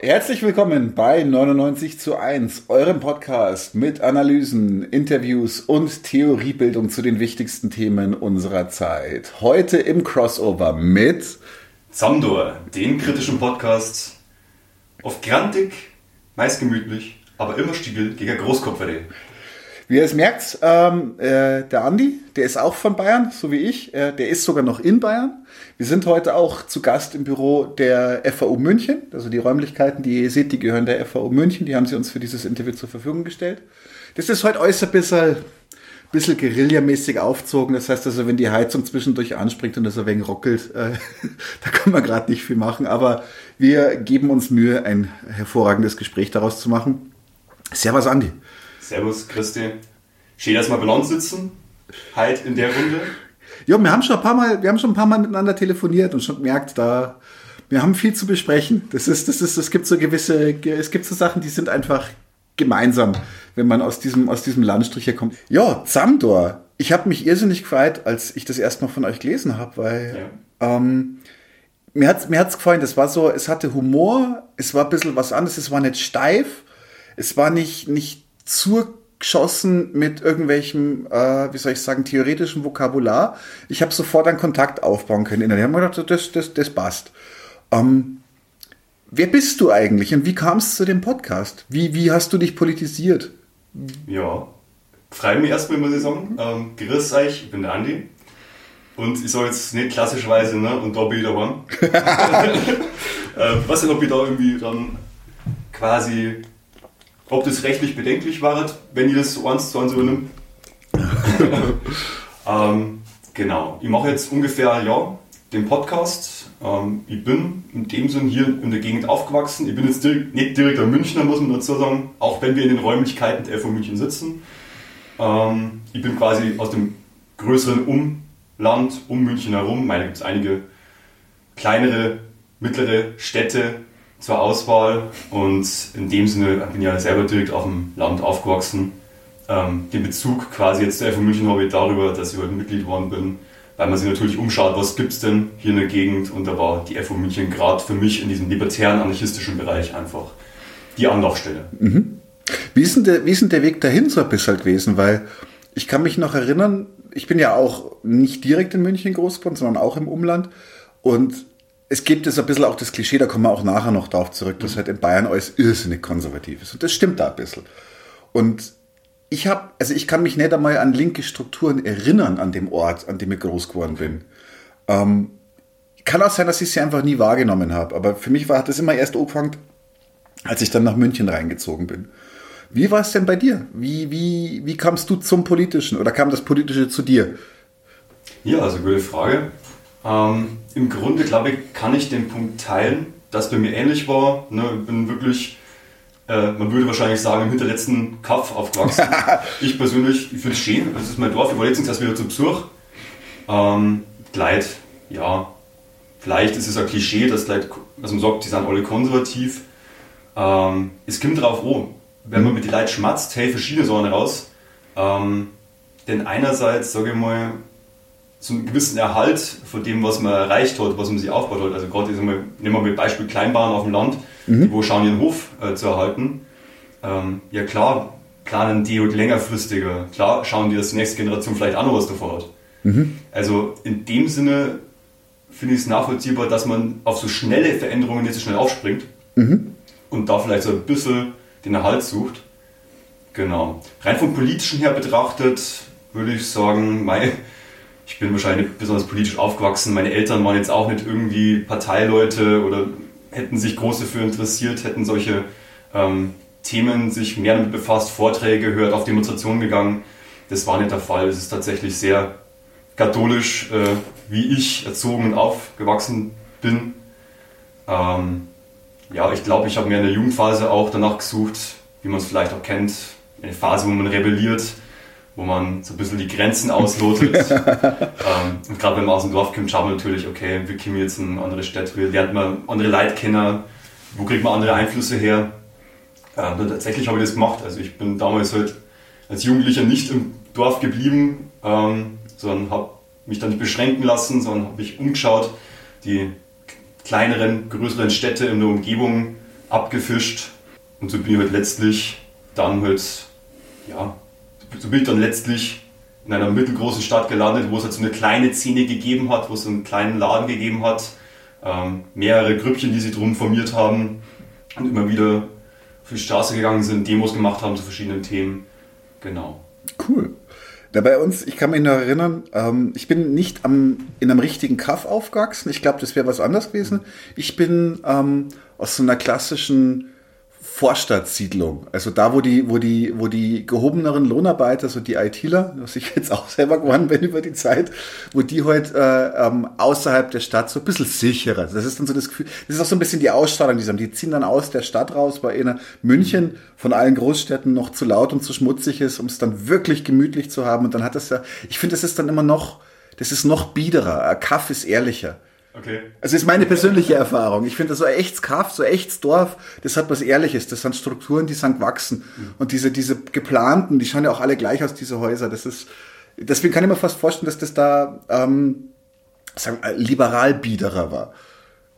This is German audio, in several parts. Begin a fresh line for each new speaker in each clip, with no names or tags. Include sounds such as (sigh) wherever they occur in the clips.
herzlich willkommen bei 99 zu 1, eurem Podcast mit Analysen, Interviews und Theoriebildung zu den wichtigsten Themen unserer Zeit. Heute im Crossover mit
Samdor, den kritischen Podcast, oft grantig, meist gemütlich, aber immer stiegel gegen Großkopfere.
Wie ihr es merkt, ähm, äh, der Andi, der ist auch von Bayern, so wie ich. Äh, der ist sogar noch in Bayern. Wir sind heute auch zu Gast im Büro der FAU München. Also die Räumlichkeiten, die ihr seht, die gehören der FAU München. Die haben sie uns für dieses Interview zur Verfügung gestellt. Das ist heute äußerst bisschen, bisschen guerillamäßig aufzogen. Das heißt also, wenn die Heizung zwischendurch anspringt und das ein wenig ruckelt, äh, (laughs) da kann man gerade nicht viel machen. Aber wir geben uns Mühe, ein hervorragendes Gespräch daraus zu machen. Servus, Andi.
Servus, Christi. Schön, dass wir bei sitzen. Halt in der Runde.
Ja, wir haben schon ein paar Mal, wir haben schon ein paar Mal miteinander telefoniert und schon gemerkt, da, wir haben viel zu besprechen. Das ist, das ist, es gibt so gewisse, es gibt so Sachen, die sind einfach gemeinsam, wenn man aus diesem, aus diesem Landstrich hier kommt. Ja, Zamdor. Ich habe mich irrsinnig gefreut, als ich das erst mal von euch gelesen habe, weil ja. ähm, mir hat's mir hat's gefallen. Das war so, es hatte Humor, es war ein bisschen was anderes, es war nicht steif, es war nicht, nicht zugeschossen mit irgendwelchem, äh, wie soll ich sagen, theoretischem Vokabular. Ich habe sofort einen Kontakt aufbauen können. Ich habe mir gedacht, das, das, das passt. Ähm, wer bist du eigentlich und wie kam es zu dem Podcast? Wie, wie hast du dich politisiert?
Ja, freue mich erstmal, muss ich sagen. Ähm, grüß euch, ich bin der Andi. Und ich sage jetzt nicht klassischerweise, ne, und da bin ich daheim. äh, weiß nicht, ob ich da irgendwie dann quasi ob das rechtlich bedenklich war, wenn ihr das so eins zu eins übernimmt. (laughs) ähm, genau, ich mache jetzt ungefähr ein Jahr den Podcast. Ähm, ich bin in dem Sinn hier in der Gegend aufgewachsen. Ich bin jetzt direkt, nicht direkt ein Münchner, muss man dazu sagen, auch wenn wir in den Räumlichkeiten der FU München sitzen. Ähm, ich bin quasi aus dem größeren Umland um München herum. Ich meine, da gibt es einige kleinere, mittlere Städte, zur Auswahl und in dem Sinne bin ich ja selber direkt auf dem Land aufgewachsen. Ähm, den Bezug quasi jetzt der FU München habe ich darüber, dass ich heute Mitglied geworden bin, weil man sich natürlich umschaut, was gibt es denn hier in der Gegend und da war die FU München gerade für mich in diesem libertären, anarchistischen Bereich einfach die Anlaufstelle.
Mhm. Wie, ist denn der, wie ist denn der Weg dahin so ein bisschen gewesen? Weil ich kann mich noch erinnern, ich bin ja auch nicht direkt in München groß geworden, sondern auch im Umland und es gibt es ein bisschen auch das Klischee, da kommen wir auch nachher noch darauf zurück, dass halt in Bayern alles irrsinnig konservativ ist. Und das stimmt da ein bisschen. Und ich habe, also ich kann mich nicht einmal an linke Strukturen erinnern an dem Ort, an dem ich groß geworden bin. Ähm, kann auch sein, dass ich sie einfach nie wahrgenommen habe. Aber für mich war, hat das immer erst angefangen, als ich dann nach München reingezogen bin. Wie war es denn bei dir? Wie, wie, wie kamst du zum Politischen oder kam das Politische zu dir?
Ja, also gute Frage. Ähm, Im Grunde, glaube ich, kann ich den Punkt teilen, dass bei mir ähnlich war. Ne, ich bin wirklich, äh, man würde wahrscheinlich sagen, im hinterletzten Kaff aufgewachsen. (laughs) ich persönlich, ich finde es schön, das ist mein Dorf. Ich war letztens erst wieder zu Besuch. Ähm, Gleit, ja, vielleicht ist es ein Klischee, dass Gleit, also man sagt, die sind alle konservativ. Ähm, es kommt drauf an, wenn man mit den Leuten schmatzt, hey, verschiedene Sachen raus. Ähm, denn einerseits, sage ich mal, einen gewissen Erhalt von dem, was man erreicht hat, was man sich aufgebaut hat. Also gerade nehmen wir mal Beispiel Kleinbahn auf dem Land, mhm. die wo schauen ihren Hof äh, zu erhalten. Ähm, ja klar, planen die halt längerfristiger. Klar schauen die, dass die nächste Generation vielleicht auch noch was davon hat. Mhm. Also in dem Sinne finde ich es nachvollziehbar, dass man auf so schnelle Veränderungen nicht so schnell aufspringt mhm. und da vielleicht so ein bisschen den Erhalt sucht. Genau. Rein vom politischen her betrachtet würde ich sagen, meine ich bin wahrscheinlich nicht besonders politisch aufgewachsen. Meine Eltern waren jetzt auch nicht irgendwie Parteileute oder hätten sich groß dafür interessiert, hätten solche ähm, Themen sich mehr damit befasst, Vorträge gehört, auf Demonstrationen gegangen. Das war nicht der Fall. Es ist tatsächlich sehr katholisch, äh, wie ich erzogen und aufgewachsen bin. Ähm, ja, ich glaube, ich habe mir in der Jugendphase auch danach gesucht, wie man es vielleicht auch kennt, eine Phase, wo man rebelliert, wo man so ein bisschen die Grenzen auslotet. (laughs) ähm, und gerade wenn man aus dem Dorf kommt, schaut man natürlich, okay, wie kommen wir jetzt in andere Städte, wie lernt man andere Leute kennen, wo kriegt man andere Einflüsse her. Ähm, und tatsächlich habe ich das gemacht. Also ich bin damals halt als Jugendlicher nicht im Dorf geblieben, ähm, sondern habe mich dann nicht beschränken lassen, sondern habe mich umgeschaut, die kleineren, größeren Städte in der Umgebung abgefischt und so bin ich halt letztlich dann halt, ja, so bin ich dann letztlich in einer mittelgroßen Stadt gelandet, wo es halt so eine kleine Szene gegeben hat, wo es einen kleinen Laden gegeben hat, ähm, mehrere Grüppchen, die sich drum formiert haben und immer wieder auf die Straße gegangen sind, Demos gemacht haben zu verschiedenen Themen. Genau.
Cool. Da bei uns, ich kann mich noch erinnern, ähm, ich bin nicht am, in einem richtigen Kaff aufgewachsen. Ich glaube, das wäre was anderes gewesen. Ich bin ähm, aus so einer klassischen Vorstadtsiedlung. Also da, wo die, wo die, wo die gehobeneren Lohnarbeiter, so die ITler, was ich jetzt auch selber geworden bin über die Zeit, wo die heute halt, äh, ähm, außerhalb der Stadt so ein bisschen sicherer. Das ist dann so das Gefühl, das ist auch so ein bisschen die Ausstrahlung, die sie haben. Die ziehen dann aus der Stadt raus, weil in München von allen Großstädten noch zu laut und zu schmutzig ist, um es dann wirklich gemütlich zu haben. Und dann hat das ja, ich finde, das ist dann immer noch, das ist noch biederer. Kaff ist ehrlicher. Okay. Also ist meine persönliche Erfahrung. Ich finde, so ein echtes Kaff, so ein echtes Dorf, das hat was Ehrliches. Das sind Strukturen, die sind gewachsen. Mhm. Und diese, diese geplanten, die schauen ja auch alle gleich aus, diese Häuser. Das ist, deswegen kann ich mir fast vorstellen, dass das da, ähm, sagen, liberal biederer war.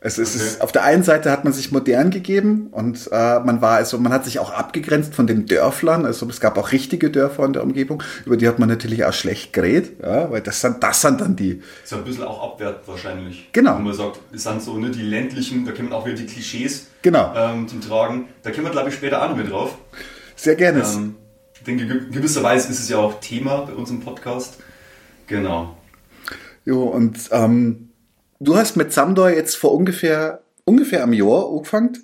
Es ist, okay. ist, auf der einen Seite hat man sich modern gegeben und äh, man war also man hat sich auch abgegrenzt von den Dörflern. Also es gab auch richtige Dörfer in der Umgebung, über die hat man natürlich auch schlecht geredet, ja, weil das sind das sind dann die.
Ist ja ein bisschen auch abwert wahrscheinlich.
Genau.
Wenn man sagt, es sind so ne, die ländlichen, da kommen auch wieder die Klischees
genau.
ähm, zum Tragen. Da kommen wir glaube ich später auch noch mit drauf.
Sehr gerne.
Ähm, ich denke, gewisserweise ist es ja auch Thema bei uns im Podcast. Genau.
Jo und ähm, Du hast mit Samdor jetzt vor ungefähr, ungefähr einem Jahr angefangen.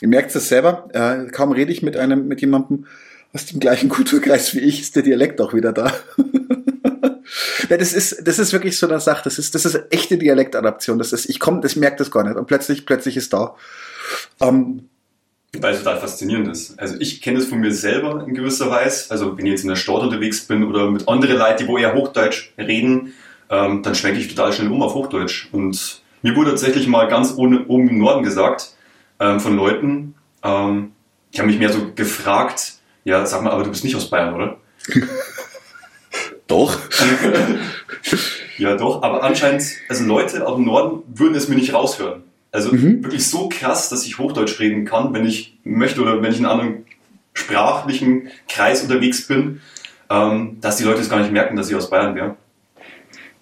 Ihr merkt es selber. Äh, kaum rede ich mit einem, mit jemandem aus dem gleichen (laughs) Kulturkreis wie ich, ist der Dialekt auch wieder da. (laughs) ja, das ist, das ist wirklich so eine Sache. Das ist, das ist echte Dialektadaption. Das ist, ich komme, das merkt das gar nicht. Und plötzlich, plötzlich ist da.
Ähm, weil es total faszinierend ist. Also ich kenne es von mir selber in gewisser Weise. Also wenn ich jetzt in der Stadt unterwegs bin oder mit anderen Leuten, die wo eher Hochdeutsch reden, ähm, dann schwenke ich total schnell um auf Hochdeutsch. Und mir wurde tatsächlich mal ganz ohne, oben im Norden gesagt ähm, von Leuten, ähm, die haben mich mehr so gefragt, ja, sag mal, aber du bist nicht aus Bayern, oder? (laughs)
doch. (laughs)
ja, doch, aber anscheinend, also Leute aus dem Norden würden es mir nicht raushören. Also mhm. wirklich so krass, dass ich Hochdeutsch reden kann, wenn ich möchte oder wenn ich in einem anderen sprachlichen Kreis unterwegs bin, ähm, dass die Leute es gar nicht merken, dass ich aus Bayern wäre.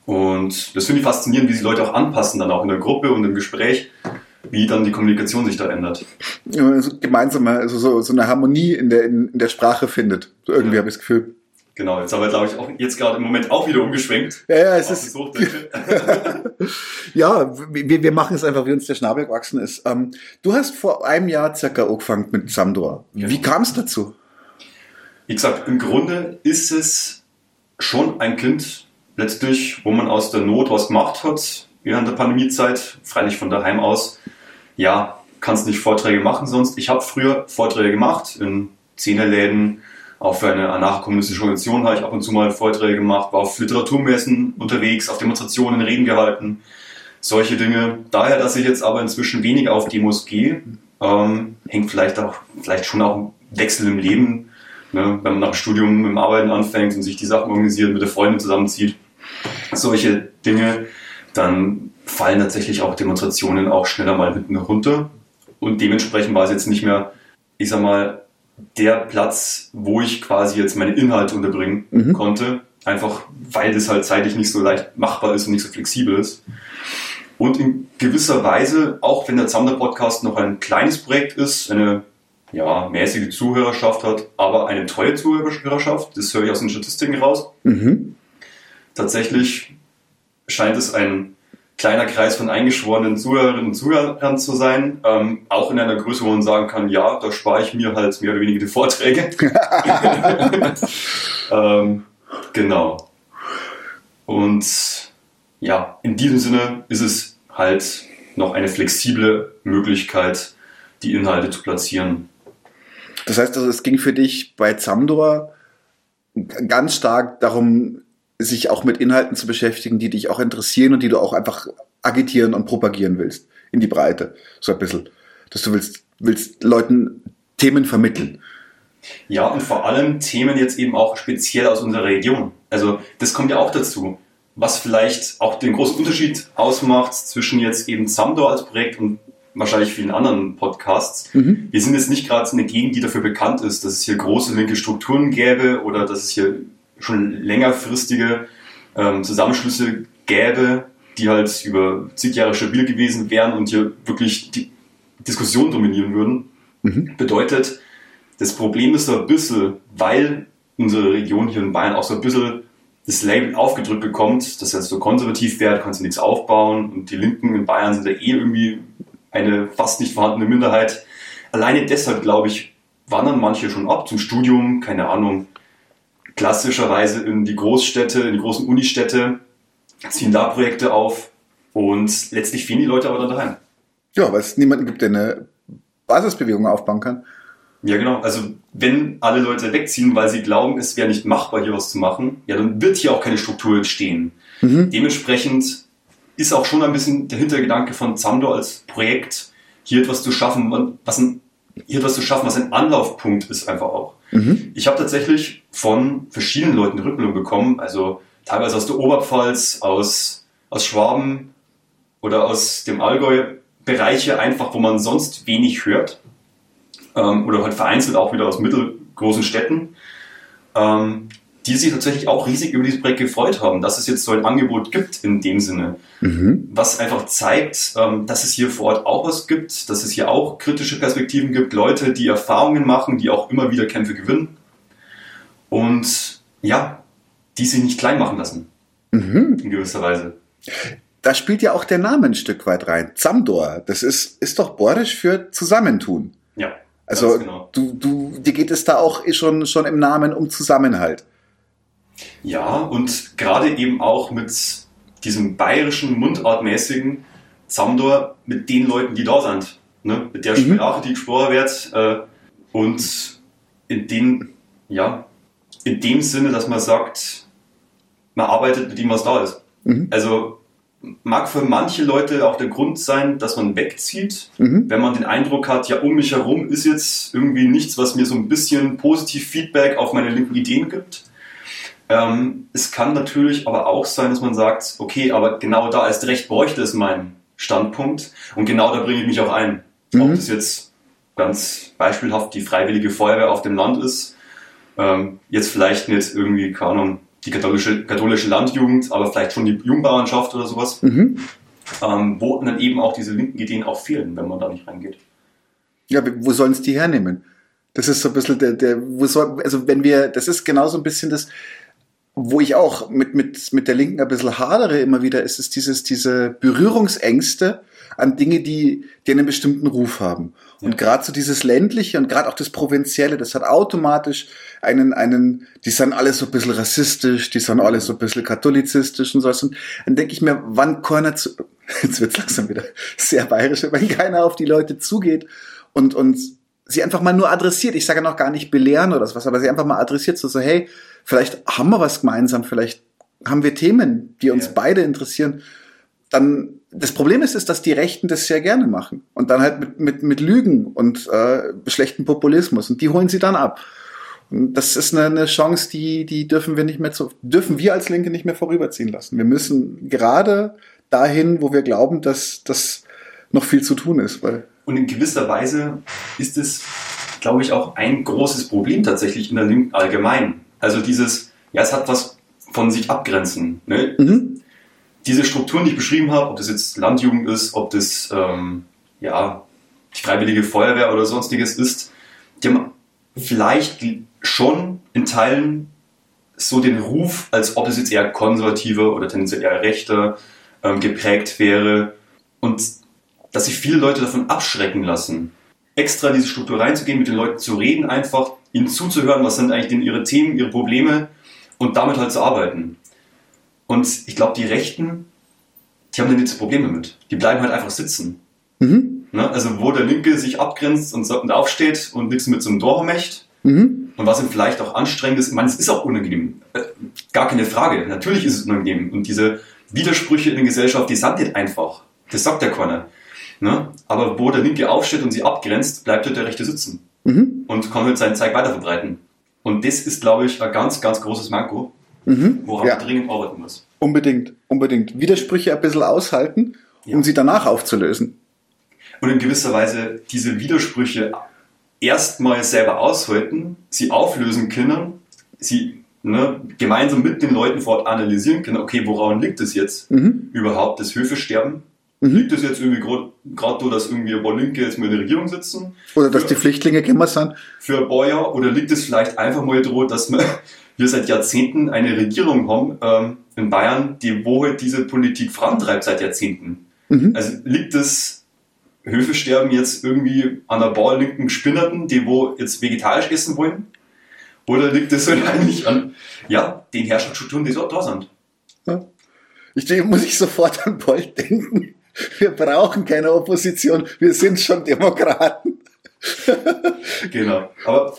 Und das finde ich faszinierend, wie sich Leute auch anpassen, dann auch in der Gruppe und im Gespräch, wie dann die Kommunikation sich da ändert.
Ja, also gemeinsam, also so, so eine Harmonie in der, in, in der Sprache findet. So irgendwie ja. habe ich das Gefühl.
Genau, jetzt haben wir, glaube ich, auch jetzt gerade im Moment auch wieder umgeschwenkt.
Ja, ja, es ist. (laughs) ja, wir, wir machen es einfach, wie uns der Schnabel gewachsen ist. Ähm, du hast vor einem Jahr circa angefangen mit Samdor. Genau. Wie kam es dazu?
Wie gesagt, im Grunde ist es schon ein Kind letztlich, wo man aus der Not was gemacht hat während der Pandemiezeit, freilich von daheim aus. Ja, kannst nicht Vorträge machen sonst. Ich habe früher Vorträge gemacht in Zehnerläden, auch für eine anarcho-kommunistische Organisation habe ich ab und zu mal Vorträge gemacht, war auf Literaturmessen unterwegs, auf Demonstrationen, Reden gehalten, solche Dinge. Daher, dass ich jetzt aber inzwischen weniger auf Demos gehe, ähm, hängt vielleicht auch, vielleicht schon auch ein Wechsel im Leben, ne? wenn man nach dem Studium dem Arbeiten anfängt und sich die Sachen organisiert, mit der Freundin zusammenzieht solche Dinge, dann fallen tatsächlich auch Demonstrationen auch schneller mal hinten runter. Und dementsprechend war es jetzt nicht mehr, ich sag mal, der Platz, wo ich quasi jetzt meine Inhalte unterbringen mhm. konnte. Einfach weil das halt zeitlich nicht so leicht machbar ist und nicht so flexibel ist. Und in gewisser Weise, auch wenn der Zander Podcast noch ein kleines Projekt ist, eine ja, mäßige Zuhörerschaft hat, aber eine treue Zuhörerschaft, das höre ich aus den Statistiken raus, mhm. Tatsächlich scheint es ein kleiner Kreis von eingeschworenen Zuhörerinnen und Zuhörern zu sein. Ähm, auch in einer Größe, wo man sagen kann, ja, da spare ich mir halt mehr oder weniger die Vorträge. (laughs) (laughs) ähm, genau. Und ja, in diesem Sinne ist es halt noch eine flexible Möglichkeit, die Inhalte zu platzieren.
Das heißt also, es ging für dich bei Zamdor ganz stark darum, sich auch mit Inhalten zu beschäftigen, die dich auch interessieren und die du auch einfach agitieren und propagieren willst. In die Breite. So ein bisschen. Dass du willst, willst Leuten Themen vermitteln.
Ja, und vor allem Themen jetzt eben auch speziell aus unserer Region. Also, das kommt ja auch dazu. Was vielleicht auch den großen Unterschied ausmacht zwischen jetzt eben Samdor als Projekt und wahrscheinlich vielen anderen Podcasts. Mhm. Wir sind jetzt nicht gerade eine Gegend, die dafür bekannt ist, dass es hier große linke Strukturen gäbe oder dass es hier schon längerfristige ähm, Zusammenschlüsse gäbe, die halt über zig Jahre stabil gewesen wären und hier wirklich die Diskussion dominieren würden. Mhm. Bedeutet, das Problem ist so ein bisschen, weil unsere Region hier in Bayern auch so ein bisschen das Label aufgedrückt bekommt, dass er so konservativ wäre, kannst du nichts aufbauen und die Linken in Bayern sind ja eh irgendwie eine fast nicht vorhandene Minderheit. Alleine deshalb, glaube ich, wandern manche schon ab zum Studium, keine Ahnung, klassischerweise in die Großstädte, in die großen Unistädte, ziehen da Projekte auf und letztlich fehlen die Leute aber dann daheim.
Ja, weil es niemanden gibt, der eine Basisbewegung aufbauen kann.
Ja, genau. Also wenn alle Leute wegziehen, weil sie glauben, es wäre nicht machbar, hier was zu machen, ja, dann wird hier auch keine Struktur entstehen. Mhm. Dementsprechend ist auch schon ein bisschen der Hintergedanke von Zamdor als Projekt, hier etwas zu schaffen, was ein, hier etwas zu schaffen, was ein Anlaufpunkt ist einfach auch. Mhm. Ich habe tatsächlich von verschiedenen Leuten Rückmeldung bekommen, also teilweise aus der Oberpfalz, aus, aus Schwaben oder aus dem Allgäu, Bereiche einfach, wo man sonst wenig hört. Ähm, oder halt vereinzelt auch wieder aus mittelgroßen Städten, ähm, die sich tatsächlich auch riesig über dieses Projekt gefreut haben, dass es jetzt so ein Angebot gibt in dem Sinne. Mhm. Was einfach zeigt, ähm, dass es hier vor Ort auch was gibt, dass es hier auch kritische Perspektiven gibt, Leute, die Erfahrungen machen, die auch immer wieder Kämpfe gewinnen. Und ja, die sich nicht klein machen lassen. Mhm. In gewisser Weise.
Da spielt ja auch der Name ein Stück weit rein. Zamdor, das ist, ist doch borisch für Zusammentun.
Ja.
Also genau. du, du, dir geht es da auch schon, schon im Namen um Zusammenhalt.
Ja, und gerade eben auch mit diesem bayerischen, mundartmäßigen Zamdor mit den Leuten, die da sind. Ne? Mit der mhm. Sprache, die gesprochen wird. Äh, und in dem, ja, in dem Sinne, dass man sagt, man arbeitet mit dem, was da ist. Mhm. Also mag für manche Leute auch der Grund sein, dass man wegzieht, mhm. wenn man den Eindruck hat, ja, um mich herum ist jetzt irgendwie nichts, was mir so ein bisschen positiv Feedback auf meine linken Ideen gibt. Ähm, es kann natürlich aber auch sein, dass man sagt, okay, aber genau da ist recht bräuchte es mein Standpunkt und genau da bringe ich mich auch ein. Mhm. Ob das jetzt ganz beispielhaft die freiwillige Feuerwehr auf dem Land ist, ähm, jetzt vielleicht nicht irgendwie, keine Ahnung, die katholische, katholische Landjugend, aber vielleicht schon die Jungbauernschaft oder sowas, mhm. ähm, wo dann eben auch diese linken Ideen auch fehlen, wenn man da nicht reingeht.
Ja, wo sollen es die hernehmen? Das ist so ein bisschen der, der, wo soll, also wenn wir, das ist genau so ein bisschen das, wo ich auch mit, mit, mit der Linken ein bisschen hadere immer wieder, ist es dieses, diese Berührungsängste an Dinge, die, die einen bestimmten Ruf haben. Und ja. gerade so dieses ländliche und gerade auch das Provinzielle, das hat automatisch einen, einen, die sind alle so ein bisschen rassistisch, die sind alle so ein bisschen katholizistisch und so. Und dann denke ich mir, wann keiner zu, (laughs) jetzt wird's langsam wieder sehr bayerisch, wenn keiner auf die Leute zugeht und, und sie einfach mal nur adressiert. Ich sage noch gar nicht belehren oder was, aber sie einfach mal adressiert, so, so, hey, vielleicht haben wir was gemeinsam, vielleicht haben wir Themen, die uns ja. beide interessieren. Dann das Problem ist, ist, dass die Rechten das sehr gerne machen und dann halt mit, mit, mit Lügen und äh, schlechten Populismus und die holen sie dann ab. Und das ist eine, eine Chance, die, die dürfen wir nicht mehr zu, dürfen wir als Linke nicht mehr vorüberziehen lassen. Wir müssen gerade dahin, wo wir glauben, dass das noch viel zu tun ist. Weil
und in gewisser Weise ist es, glaube ich, auch ein großes Problem tatsächlich in der Linken allgemein. Also dieses, ja, es hat was von sich abgrenzen. Ne? Mhm diese Strukturen, die ich beschrieben habe, ob das jetzt Landjugend ist, ob das ähm, ja, die Freiwillige Feuerwehr oder sonstiges ist, die haben vielleicht schon in Teilen so den Ruf, als ob es jetzt eher konservativer oder tendenziell eher rechter ähm, geprägt wäre und dass sich viele Leute davon abschrecken lassen, extra in diese Struktur reinzugehen, mit den Leuten zu reden, einfach ihnen zuzuhören, was sind eigentlich denn ihre Themen, ihre Probleme und damit halt zu arbeiten. Und ich glaube, die Rechten, die haben da nicht so Probleme mit. Die bleiben halt einfach sitzen. Mhm. Ne? Also wo der Linke sich abgrenzt und, und aufsteht und nichts mit so einem Tor möchte. Mhm. Und was ihm vielleicht auch anstrengend ist, ich meine, es ist auch unangenehm. Äh, gar keine Frage. Natürlich ist es unangenehm. Und diese Widersprüche in der Gesellschaft, die sind nicht einfach. Das sagt der keiner. Ne? Aber wo der Linke aufsteht und sie abgrenzt, bleibt halt der Rechte sitzen. Mhm. Und kann halt seinen Zeig weiterverbreiten. Und das ist, glaube ich, ein ganz, ganz großes Manko mhm. woran ja. man dringend arbeiten muss.
Unbedingt, unbedingt. Widersprüche ein bisschen aushalten, ja. um sie danach aufzulösen.
und in gewisser Weise diese Widersprüche erstmal selber aushalten, sie auflösen können, sie ne, gemeinsam mit den Leuten vor Ort analysieren können, okay, woran liegt es jetzt mhm. überhaupt, das Höfesterben? Mhm. Liegt es jetzt irgendwie gerade so, dass irgendwie ein paar Linke jetzt mal in der Regierung sitzen?
Oder dass die Flüchtlinge gekommen sind?
Für ein paar Jahre? Oder liegt es vielleicht einfach mal droht, dass wir, (laughs) wir seit Jahrzehnten eine Regierung haben ähm, in Bayern, die wo halt diese Politik vorantreibt seit Jahrzehnten? Mhm. Also liegt es Höfesterben jetzt irgendwie an der paar linken Spinnerten, die wo jetzt vegetarisch essen wollen? Oder liegt es halt (laughs) eigentlich an ja, den Herrschaftsstrukturen, die so da sind? Ja.
Ich denke, muss ich sofort an Bolt denken. Wir brauchen keine Opposition, wir sind schon Demokraten.
genau. Aber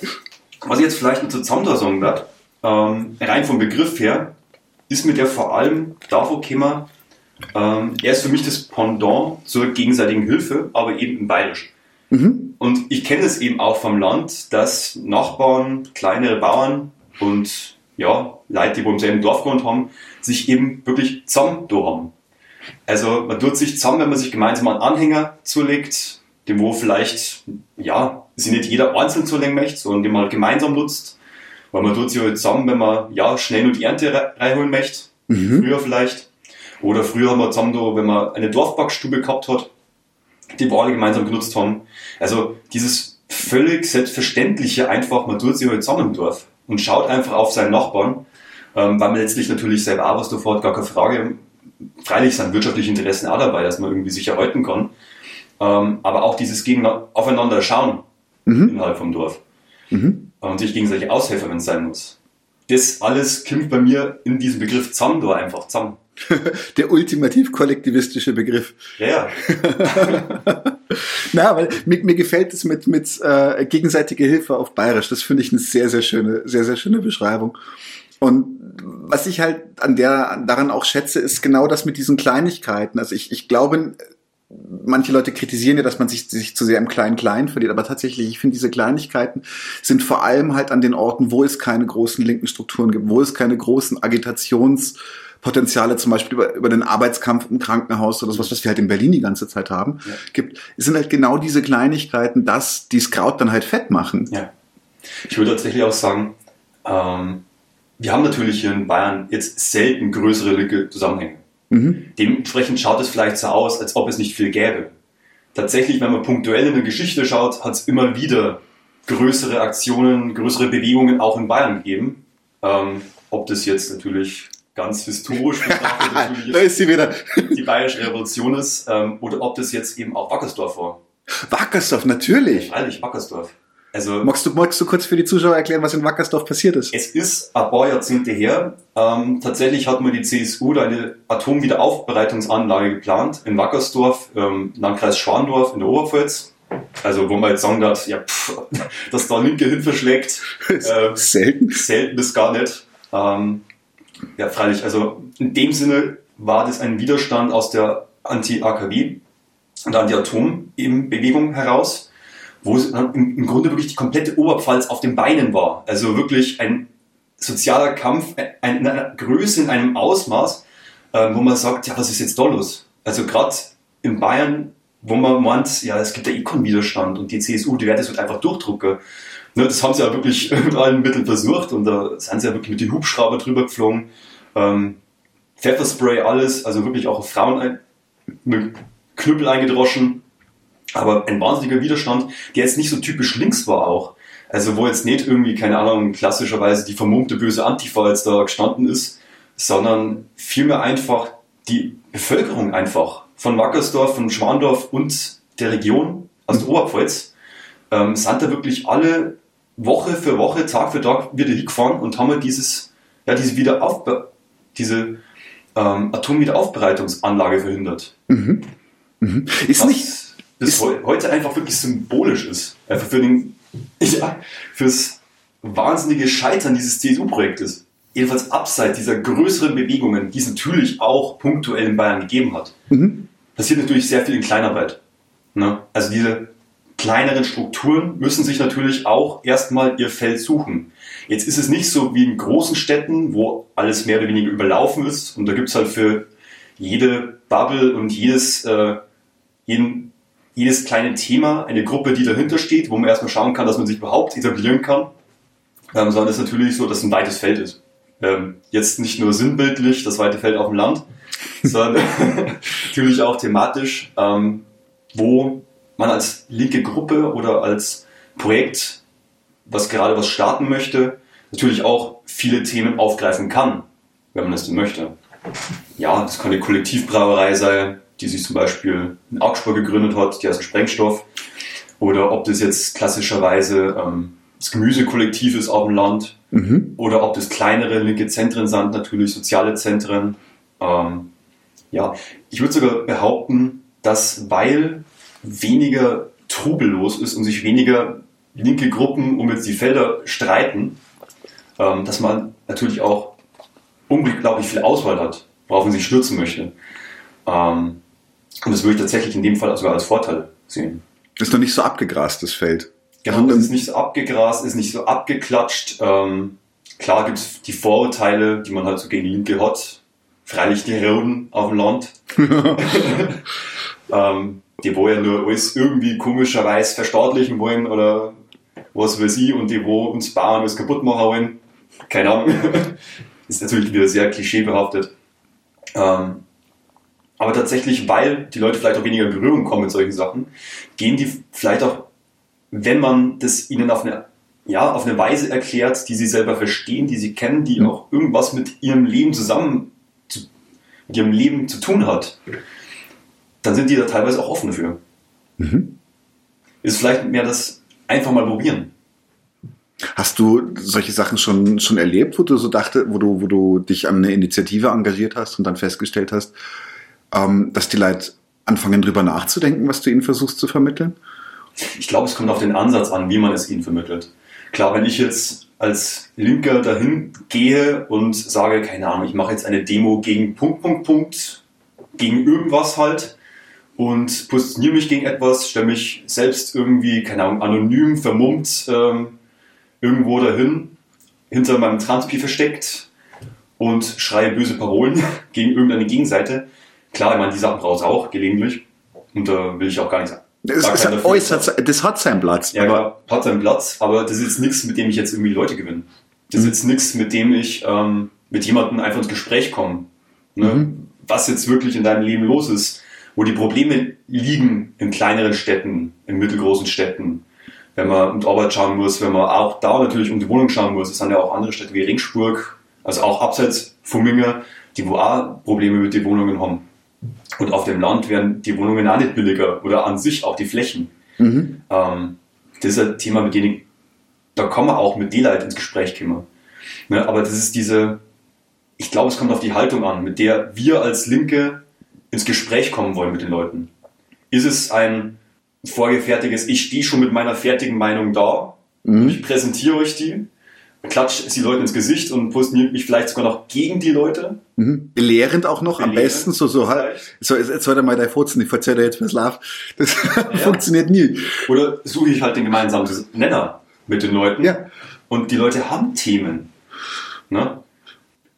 was ich jetzt vielleicht noch zu Zamda sagen werde, ähm, rein vom Begriff her, ist mir der vor allem davon gekommen, ähm, er ist für mich das Pendant zur gegenseitigen Hilfe, aber eben im Bayerisch. Mhm. Und ich kenne es eben auch vom Land, dass Nachbarn, kleinere Bauern und ja, Leute, die wo im selben Dorf gewohnt haben, sich eben wirklich zusammen da haben. Also man tut sich zusammen, wenn man sich gemeinsam einen Anhänger zulegt, dem wo vielleicht, ja, sie nicht jeder einzeln zulegen möchte, sondern den man halt gemeinsam nutzt. Weil man tut sich halt zusammen, wenn man ja schnell nur die Ernte reinholen möchte. Mhm. Früher vielleicht. Oder früher haben wir zusammen da, wenn man eine Dorfbackstube gehabt hat, die wir alle gemeinsam genutzt haben. Also dieses völlig selbstverständliche einfach, man tut sich halt zusammen im Dorf und schaut einfach auf seinen Nachbarn, ähm, weil man letztlich natürlich selber auch was davor hat, gar keine Frage. Freilich sind wirtschaftliche Interessen auch dabei, dass man irgendwie sich erhalten kann. Ähm, aber auch dieses Gegen aufeinander schauen mhm. innerhalb vom Dorf. Mhm. Und sich gegenseitig aushelfen, wenn es sein muss. Das alles kommt bei mir in diesem Begriff da einfach zusammen. (laughs)
Der ultimativ kollektivistische Begriff.
Ja, ja. (laughs)
Na, weil mir, mir gefällt es mit, mit äh, gegenseitige Hilfe auf Bayerisch. Das finde ich eine sehr, sehr schöne, sehr, sehr schöne Beschreibung. Und was ich halt an der, daran auch schätze, ist genau das mit diesen Kleinigkeiten. Also ich, ich glaube, manche Leute kritisieren ja, dass man sich, sich zu sehr im Klein-Klein verliert, aber tatsächlich, ich finde, diese Kleinigkeiten sind vor allem halt an den Orten, wo es keine großen linken Strukturen gibt, wo es keine großen Agitationspotenziale, zum Beispiel über, über den Arbeitskampf im Krankenhaus oder sowas, was wir halt in Berlin die ganze Zeit haben, ja. gibt, es sind halt genau diese Kleinigkeiten, dass die Kraut dann halt fett machen.
Ja. Ich würde tatsächlich auch sagen, ähm, wir haben natürlich hier in Bayern jetzt selten größere Zusammenhänge. Mhm. Dementsprechend schaut es vielleicht so aus, als ob es nicht viel gäbe. Tatsächlich, wenn man punktuell in der Geschichte schaut, hat es immer wieder größere Aktionen, größere Bewegungen auch in Bayern gegeben. Ähm, ob das jetzt natürlich ganz historisch betrachtet (laughs)
da ist sie wieder.
die Bayerische Revolution ist, ähm, oder ob das jetzt eben auch Wackersdorf war.
Wackersdorf, natürlich.
Ja, freilich, Wackersdorf.
Also, magst, du, magst du kurz für die Zuschauer erklären, was in Wackersdorf passiert ist?
Es ist ein paar Jahrzehnte her. Ähm, tatsächlich hat man die CSU da eine Atomwiederaufbereitungsanlage geplant in Wackersdorf, ähm, Landkreis Schwandorf in der Oberpfalz. Also wo man jetzt sagen darf, ja, pff, (laughs) dass da Linke Hilfe schlägt. (laughs)
Äh, selten.
Selten bis gar nicht. Ähm, ja, freilich, also in dem Sinne war das ein Widerstand aus der Anti-AKW und Anti-Atom-Bewegung heraus wo es im Grunde wirklich die komplette Oberpfalz auf den Beinen war. Also wirklich ein sozialer Kampf in einer Größe, in einem Ausmaß, ähm, wo man sagt, ja, was ist jetzt da los? Also gerade in Bayern, wo man meint, ja, es gibt ja Econ-Widerstand und die CSU, die werden das halt einfach durchdrucken. Ne, das haben sie ja wirklich mit allen Mitteln versucht und da sind sie ja wirklich mit den Hubschrauber drüber geflogen. Ähm, Pfefferspray, alles, also wirklich auch auf Frauen mit Knüppel eingedroschen. Aber ein wahnsinniger Widerstand, der jetzt nicht so typisch links war auch. Also wo jetzt nicht irgendwie, keine Ahnung, klassischerweise die vermummte böse Antifa jetzt da gestanden ist, sondern vielmehr einfach die Bevölkerung einfach von Wackersdorf, von Schwandorf und der Region, aus der Oberpfalz, ähm, sind da wirklich alle Woche für Woche, Tag für Tag wieder hingefahren und haben halt dieses, ja, diese Wiederaufbe diese ähm, Atomwiederaufbereitungsanlage verhindert. Mhm.
Mhm. Ist Was, nicht
bis heute einfach wirklich symbolisch ist. Einfach für den, (laughs) ja, fürs wahnsinnige Scheitern dieses CSU-Projektes. Jedenfalls abseits dieser größeren Bewegungen, die es natürlich auch punktuell in Bayern gegeben hat, mhm. passiert natürlich sehr viel in Kleinarbeit. Ne? Also diese kleineren Strukturen müssen sich natürlich auch erstmal ihr Feld suchen. Jetzt ist es nicht so wie in großen Städten, wo alles mehr oder weniger überlaufen ist und da gibt es halt für jede Bubble und jedes, äh, jeden jedes kleine Thema eine Gruppe, die dahinter steht, wo man erstmal schauen kann, dass man sich überhaupt etablieren kann, ähm, sondern es ist natürlich so, dass es ein weites Feld ist. Ähm, jetzt nicht nur sinnbildlich, das weite Feld auf dem Land, (laughs) sondern (laughs) natürlich auch thematisch, ähm, wo man als linke Gruppe oder als Projekt, was gerade was starten möchte, natürlich auch viele Themen aufgreifen kann, wenn man es denn möchte. Ja, das kann eine Kollektivbrauerei sein, die sich zum Beispiel in Augsburg gegründet hat, die heißt Sprengstoff. Oder ob das jetzt klassischerweise ähm, das Gemüsekollektiv ist auf dem Land. Mhm. Oder ob das kleinere linke Zentren sind, natürlich soziale Zentren. Ähm, ja, ich würde sogar behaupten, dass weil weniger Trubel los ist und sich weniger linke Gruppen um jetzt die Felder streiten, ähm, dass man natürlich auch unglaublich viel Auswahl hat, worauf man sich stürzen möchte. Ähm, und das würde ich tatsächlich in dem Fall sogar als Vorteil sehen.
Ist noch nicht so abgegrast, das Feld.
Genau, es ist nicht so abgegrast, ist nicht so abgeklatscht. Ähm, klar gibt es die Vorurteile, die man halt so gegen Linke hat. Freilich die Roden auf dem Land. (laughs) ähm, die wo ja nur alles irgendwie komischerweise verstaatlichen wollen oder was weiß ich und die wo uns Bauern alles kaputt machen wollen. Keine Ahnung. (laughs) ist natürlich wieder sehr klischeebehaftet. Ähm, aber tatsächlich, weil die Leute vielleicht auch weniger in Berührung kommen mit solchen Sachen, gehen die vielleicht auch, wenn man das ihnen auf eine, ja, auf eine Weise erklärt, die sie selber verstehen, die sie kennen, die mhm. auch irgendwas mit ihrem Leben zusammen, zu, mit ihrem Leben zu tun hat, dann sind die da teilweise auch offen für. Mhm. Ist vielleicht mehr das einfach mal probieren.
Hast du solche Sachen schon, schon erlebt, wo du so dachte, wo du, wo du dich an eine Initiative engagiert hast und dann festgestellt hast, ähm, dass die Leute anfangen drüber nachzudenken, was du ihnen versuchst zu vermitteln?
Ich glaube, es kommt auf den Ansatz an, wie man es ihnen vermittelt. Klar, wenn ich jetzt als Linker dahin gehe und sage, keine Ahnung, ich mache jetzt eine Demo gegen Punkt, Punkt, Punkt, gegen irgendwas halt und positioniere mich gegen etwas, stelle mich selbst irgendwie, keine Ahnung, anonym, vermummt ähm, irgendwo dahin, hinter meinem Transpi versteckt und schreie böse Parolen (laughs) gegen irgendeine Gegenseite, Klar, ich meine, die Sachen braucht es auch gelegentlich. Und da will ich auch gar nichts sagen.
Das, das, äußert, das hat seinen Platz.
Ja, aber hat seinen Platz, aber das ist jetzt nichts, mit dem ich jetzt irgendwie Leute gewinne. Das ist mhm. jetzt nichts, mit dem ich ähm, mit jemandem einfach ins Gespräch komme. Ne? Mhm. Was jetzt wirklich in deinem Leben los ist, wo die Probleme liegen in kleineren Städten, in mittelgroßen Städten. Wenn man um die Arbeit schauen muss, wenn man auch da natürlich um die Wohnung schauen muss. Es sind ja auch andere Städte wie Ringsburg, also auch abseits von Minge, die wo auch Probleme mit den Wohnungen haben. Und auf dem Land werden die Wohnungen auch nicht billiger oder an sich auch die Flächen. Mhm. Ähm, das ist ein Thema, mit dem da kann man auch mit den Leuten ins Gespräch kommen. Ne, aber das ist diese, ich glaube, es kommt auf die Haltung an, mit der wir als Linke ins Gespräch kommen wollen mit den Leuten. Ist es ein vorgefertigtes, ich stehe schon mit meiner fertigen Meinung da, mhm. ich präsentiere euch die, klatscht die Leute ins Gesicht und positioniert mich vielleicht sogar noch gegen die Leute.
Mhm. Belehrend auch noch, Belehrend am besten, so, so halt, so, jetzt soll er mal dein Furzen, ich verzähle dir jetzt was Love. Das (laughs) ja. funktioniert nie.
Oder suche ich halt den gemeinsamen Nenner mit den Leuten.
Ja.
Und die Leute haben Themen. Ne?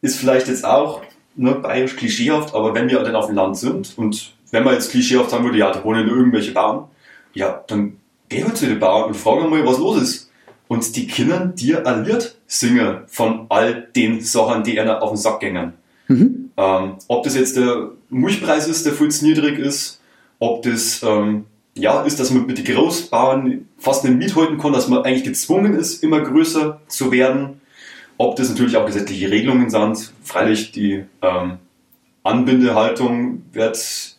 Ist vielleicht jetzt auch ne, bayerisch klischeehaft, aber wenn wir dann auf dem Land sind und wenn man jetzt klischeehaft sagen würde, ja, da wohnen irgendwelche Bauern, ja, dann geh halt zu den Bauern und frage mal, was los ist und die Kinder dir ein Lied singen von all den Sachen, die einer auf den Sack gängen. Mhm. Ähm, ob das jetzt der Milchpreis ist, der viel zu niedrig ist, ob das ähm, ja, ist, dass man mit den Großbauern fast nicht mithalten kann, dass man eigentlich gezwungen ist, immer größer zu werden. Ob das natürlich auch gesetzliche Regelungen sind. Freilich die ähm, Anbindehaltung wird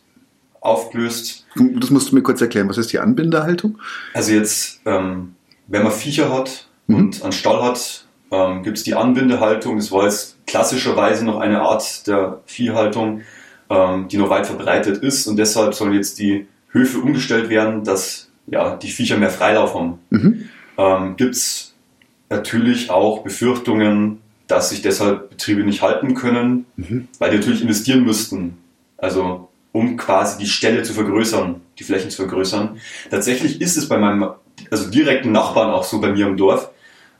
aufgelöst.
Das musst du mir kurz erklären. Was ist die Anbindehaltung?
Also jetzt ähm, wenn man Viecher hat mhm. und einen Stall hat, ähm, gibt es die Anbindehaltung. Das war jetzt klassischerweise noch eine Art der Viehhaltung, ähm, die noch weit verbreitet ist und deshalb sollen jetzt die Höfe umgestellt werden, dass ja, die Viecher mehr Freilauf haben. Mhm. Ähm, gibt es natürlich auch Befürchtungen, dass sich deshalb Betriebe nicht halten können, mhm. weil die natürlich investieren müssten. Also um quasi die Ställe zu vergrößern, die Flächen zu vergrößern. Tatsächlich ist es bei meinem also direkten Nachbarn auch so bei mir im Dorf.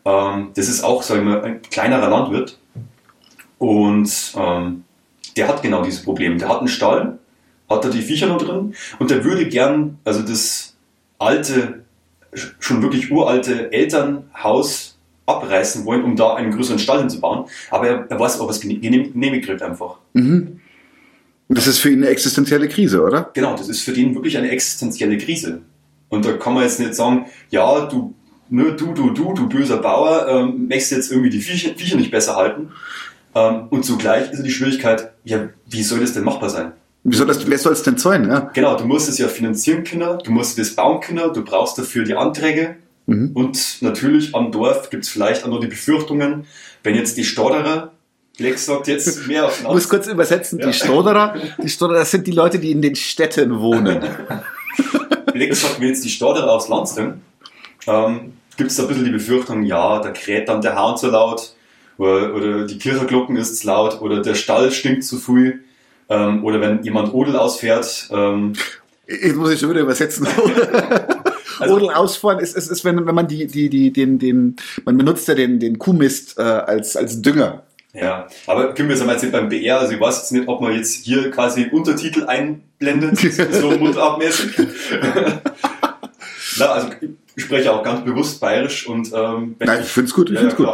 Ähm, das ist auch, sagen wir, ein kleinerer Landwirt. Und ähm, der hat genau dieses Problem. Der hat einen Stall, hat er die Viecher noch drin und der würde gern, also das alte, schon wirklich uralte Elternhaus abreißen wollen, um da einen größeren Stall hinzubauen. Aber er, er weiß auch, was genehmigt kriegt einfach.
Mhm. Das ist für ihn eine existenzielle Krise, oder?
Genau, das ist für den wirklich eine existenzielle Krise. Und da kann man jetzt nicht sagen, ja, du, ne, du, du, du, du böser Bauer, ähm, möchtest jetzt irgendwie die Viecher, Viecher nicht besser halten. Ähm, und zugleich ist die Schwierigkeit, ja, wie soll das denn machbar sein?
Wie soll das, wer soll es denn zahlen? Ja?
Genau, du musst es ja finanzieren können, du musst das bauen können, du brauchst dafür die Anträge. Mhm. Und natürlich am Dorf gibt es vielleicht auch noch die Befürchtungen, wenn jetzt die Stotterer Lex sagt jetzt (laughs) mehr auf
Ich muss kurz übersetzen, ja. die Stotterer, die Stotterer, das sind die Leute, die in den Städten wohnen. (laughs)
Lex sagt, wenn jetzt die Stotterer aufs Land sind, ähm, gibt es da ein bisschen die Befürchtung, ja, da kräht dann der Hahn zu laut, oder, oder die Kirchenglocken ist zu laut, oder der Stall stinkt zu früh, ähm, oder wenn jemand Odel ausfährt. Ähm,
Jetzt muss ich schon wieder übersetzen. (laughs) also, Odel ausfahren ist, ist, ist wenn, wenn man die, die, die, den, den, man benutzt ja den, den Kuhmist äh, als, als Dünger.
Ja, aber können wir es einmal jetzt beim BR, also ich weiß jetzt nicht, ob man jetzt hier quasi Untertitel einblendet, (laughs) so mundabmäßig. (laughs) Na, also ich spreche auch ganz bewusst bayerisch und ähm,
Nein, ich finde es gut, ich ja, finde es gut.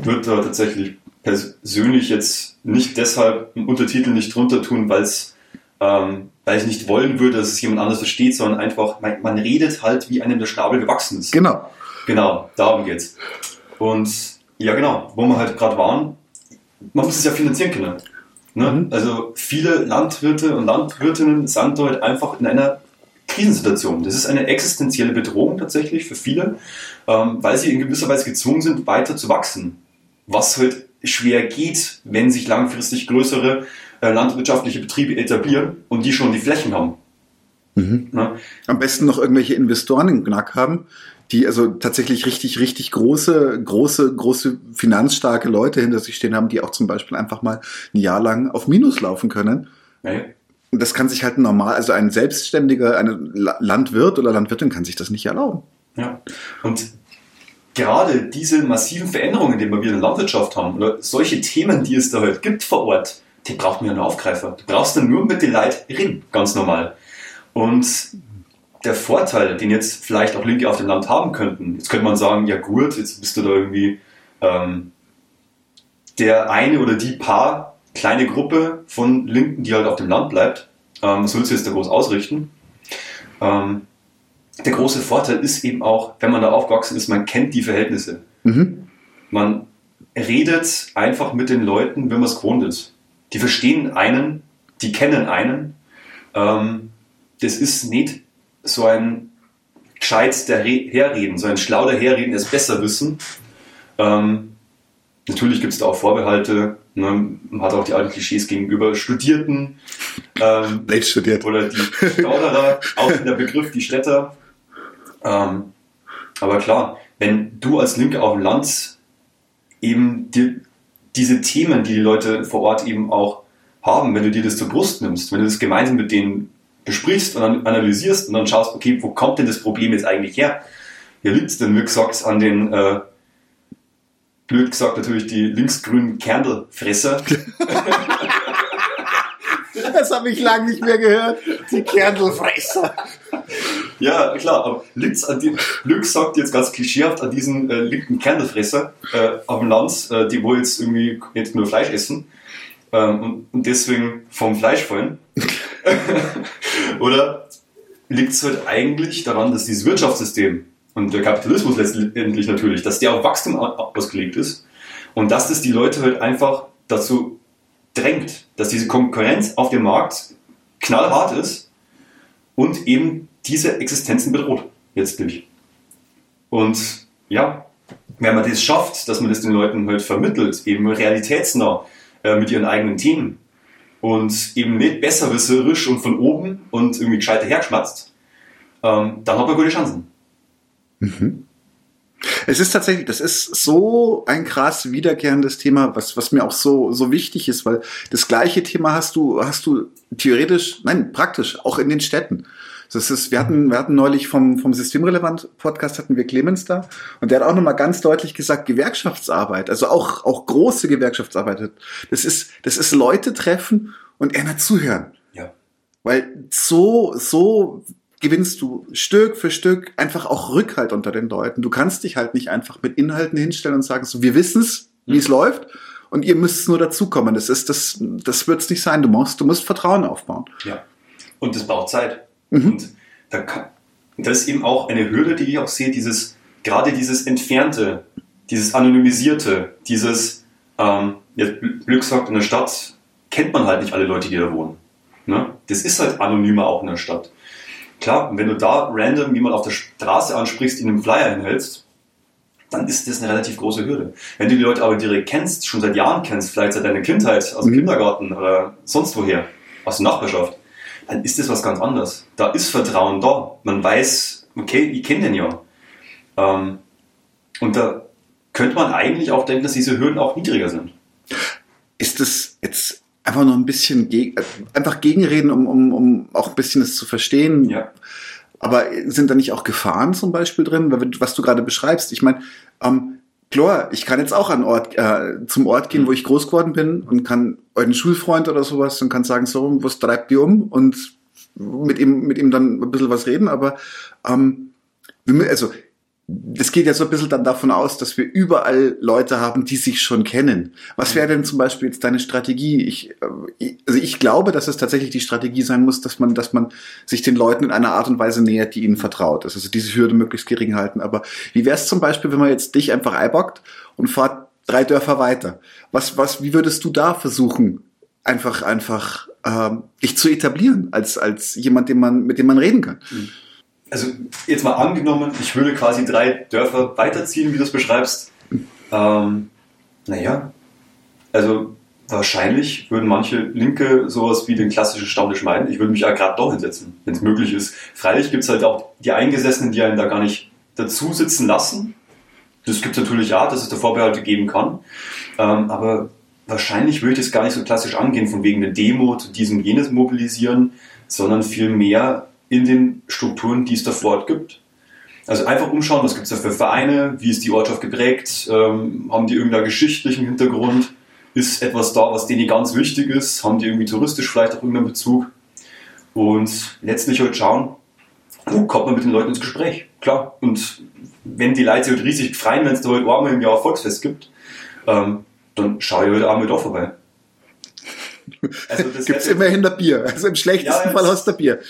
Ich würde da tatsächlich persönlich jetzt nicht deshalb einen Untertitel nicht drunter tun, weil es ähm, weil ich nicht wollen würde, dass es jemand anders versteht, sondern einfach, man, man redet halt, wie einem der Schnabel gewachsen ist.
Genau.
Genau, darum geht's. Und ja, genau, wo wir halt gerade waren, man muss es ja finanzieren können. Ne? Mhm. Also viele Landwirte und Landwirtinnen sind dort einfach in einer Krisensituation. Das ist eine existenzielle Bedrohung tatsächlich für viele, ähm, weil sie in gewisser Weise gezwungen sind, weiter zu wachsen. Was halt schwer geht, wenn sich langfristig größere äh, landwirtschaftliche Betriebe etablieren und die schon die Flächen haben.
Mhm. Ne? Am besten noch irgendwelche Investoren im Knack haben, die also tatsächlich richtig, richtig große, große, große finanzstarke Leute hinter sich stehen haben, die auch zum Beispiel einfach mal ein Jahr lang auf Minus laufen können. Okay. Das kann sich halt normal, also ein selbstständiger, ein Landwirt oder Landwirtin kann sich das nicht erlauben.
Ja. Und gerade diese massiven Veränderungen, die wir in der Landwirtschaft haben, oder solche Themen, die es da halt gibt vor Ort, die braucht man ja einen Aufgreifer. Du brauchst dann nur mit den Leuten reden, ganz normal. Und der Vorteil, den jetzt vielleicht auch Linke auf dem Land haben könnten, jetzt könnte man sagen, ja gut, jetzt bist du da irgendwie ähm, der eine oder die paar kleine Gruppe von Linken, die halt auf dem Land bleibt. Ähm, was willst du jetzt da groß ausrichten? Ähm, der große Vorteil ist eben auch, wenn man da aufgewachsen ist, man kennt die Verhältnisse. Mhm. Man redet einfach mit den Leuten, wenn man es gewohnt ist. Die verstehen einen, die kennen einen. Ähm, das ist nicht so ein gescheit daherreden, so ein schlau daherreden, das besser wissen. Ähm, natürlich gibt es da auch Vorbehalte. Ne? Man hat auch die alten Klischees gegenüber Studierten.
Ähm, studiert.
Oder die Stauderer, auch in der Begriff die Städter. Ähm, aber klar, wenn du als Linke auf dem Land eben die, diese Themen, die die Leute vor Ort eben auch haben, wenn du dir das zur Brust nimmst, wenn du das gemeinsam mit denen besprichst und dann analysierst und dann schaust, okay, wo kommt denn das Problem jetzt eigentlich her? Hier liegt es denn, wie gesagt, an den, äh, blöd gesagt, natürlich die linksgrünen Kernelfresser. (laughs)
das habe ich lange nicht mehr gehört. Die Kernelfresser.
Ja, klar, aber an die, Glück sagt jetzt ganz klischeehaft an diesen äh, linken Kernelfresser äh, auf dem Land, äh, die wo jetzt irgendwie nicht nur Fleisch essen ähm, und, und deswegen vom Fleisch fallen. (laughs) Oder liegt es halt eigentlich daran, dass dieses Wirtschaftssystem und der Kapitalismus letztendlich natürlich, dass der auf Wachstum ausgelegt ist und dass das die Leute halt einfach dazu drängt, dass diese Konkurrenz auf dem Markt knallhart ist und eben diese Existenzen bedroht, letztlich. Und ja, wenn man das schafft, dass man das den Leuten halt vermittelt, eben realitätsnah äh, mit ihren eigenen Themen, und eben nicht besserwisserisch und von oben und irgendwie gescheiter hergeschmatzt, ähm, dann hat man gute Chancen.
Mhm. Es ist tatsächlich, das ist so ein krass wiederkehrendes Thema, was, was mir auch so, so wichtig ist, weil das gleiche Thema hast du, hast du theoretisch, nein, praktisch, auch in den Städten. Das ist, wir hatten, wir hatten neulich vom, vom Systemrelevant Podcast hatten wir Clemens da und der hat auch nochmal ganz deutlich gesagt, Gewerkschaftsarbeit, also auch, auch große Gewerkschaftsarbeit, das ist, das ist Leute treffen und eher zuhören.
Ja.
Weil so, so gewinnst du Stück für Stück einfach auch Rückhalt unter den Leuten. Du kannst dich halt nicht einfach mit Inhalten hinstellen und sagen, so, wir wissen es, wie mhm. es läuft und ihr müsst nur dazukommen. Das ist, das, das wird es nicht sein. Du musst, du musst Vertrauen aufbauen.
Ja. Und das braucht Zeit. Mhm. Und da kann, das ist eben auch eine Hürde, die ich auch sehe, dieses, gerade dieses Entfernte, dieses Anonymisierte, dieses, ähm, jetzt Glück sagt, in der Stadt kennt man halt nicht alle Leute, die da wohnen. Ne? Das ist halt anonymer auch in der Stadt. Klar, wenn du da random jemand auf der Straße ansprichst, ihn einem Flyer hinhältst, dann ist das eine relativ große Hürde. Wenn du die Leute aber direkt kennst, schon seit Jahren kennst, vielleicht seit deiner Kindheit, aus dem mhm. Kindergarten oder sonst woher, aus der Nachbarschaft, dann ist das was ganz anderes. Da ist Vertrauen da. Man weiß, okay, ich kenne den ja. Ähm, und da könnte man eigentlich auch denken, dass diese Hürden auch niedriger sind.
Ist das jetzt einfach nur ein bisschen geg einfach gegenreden, um, um, um auch ein bisschen das zu verstehen?
Ja.
Aber sind da nicht auch Gefahren zum Beispiel drin, was du gerade beschreibst? Ich meine, ähm, klar, ich kann jetzt auch an Ort, äh, zum Ort gehen, wo ich groß geworden bin und kann einen Schulfreund oder sowas und kann sagen, so, was treibt die um? Und mit ihm, mit ihm dann ein bisschen was reden, aber ähm, also das geht ja so ein bisschen dann davon aus, dass wir überall Leute haben, die sich schon kennen. Was wäre denn zum Beispiel jetzt deine Strategie? Ich, äh, also ich glaube, dass es tatsächlich die Strategie sein muss, dass man, dass man sich den Leuten in einer Art und Weise nähert, die ihnen vertraut. Also diese Hürde möglichst gering halten. Aber wie wäre es zum Beispiel, wenn man jetzt dich einfach einbockt und fahrt drei Dörfer weiter? Was, was, wie würdest du da versuchen, einfach, einfach ähm, dich zu etablieren als, als jemand, den man, mit dem man reden kann? Mhm
also jetzt mal angenommen, ich würde quasi drei Dörfer weiterziehen, wie du es beschreibst. Ähm, naja, also wahrscheinlich würden manche Linke sowas wie den klassischen Stammtisch meiden. Ich würde mich ja gerade doch hinsetzen, wenn es möglich ist. Freilich gibt es halt auch die Eingesessenen, die einen da gar nicht dazu sitzen lassen. Das gibt es natürlich auch, dass es da Vorbehalte geben kann. Ähm, aber wahrscheinlich würde ich das gar nicht so klassisch angehen, von wegen eine Demo zu diesem jenes mobilisieren, sondern vielmehr in den Strukturen, die es da vor Ort gibt. Also einfach umschauen, was gibt es da für Vereine, wie ist die Ortschaft geprägt, ähm, haben die irgendeinen geschichtlichen Hintergrund, ist etwas da, was denen ganz wichtig ist, haben die irgendwie touristisch vielleicht auch irgendeinen Bezug und letztlich halt schauen, wo kommt man mit den Leuten ins Gespräch, klar. Und wenn die Leute sich halt riesig freuen, wenn es da halt einmal im Jahr Volksfest gibt, ähm, dann schaue ich halt einmal da vorbei. (laughs)
Also Gibt es immerhin der Bier. Also im schlechtesten ja, Fall hast du Bier.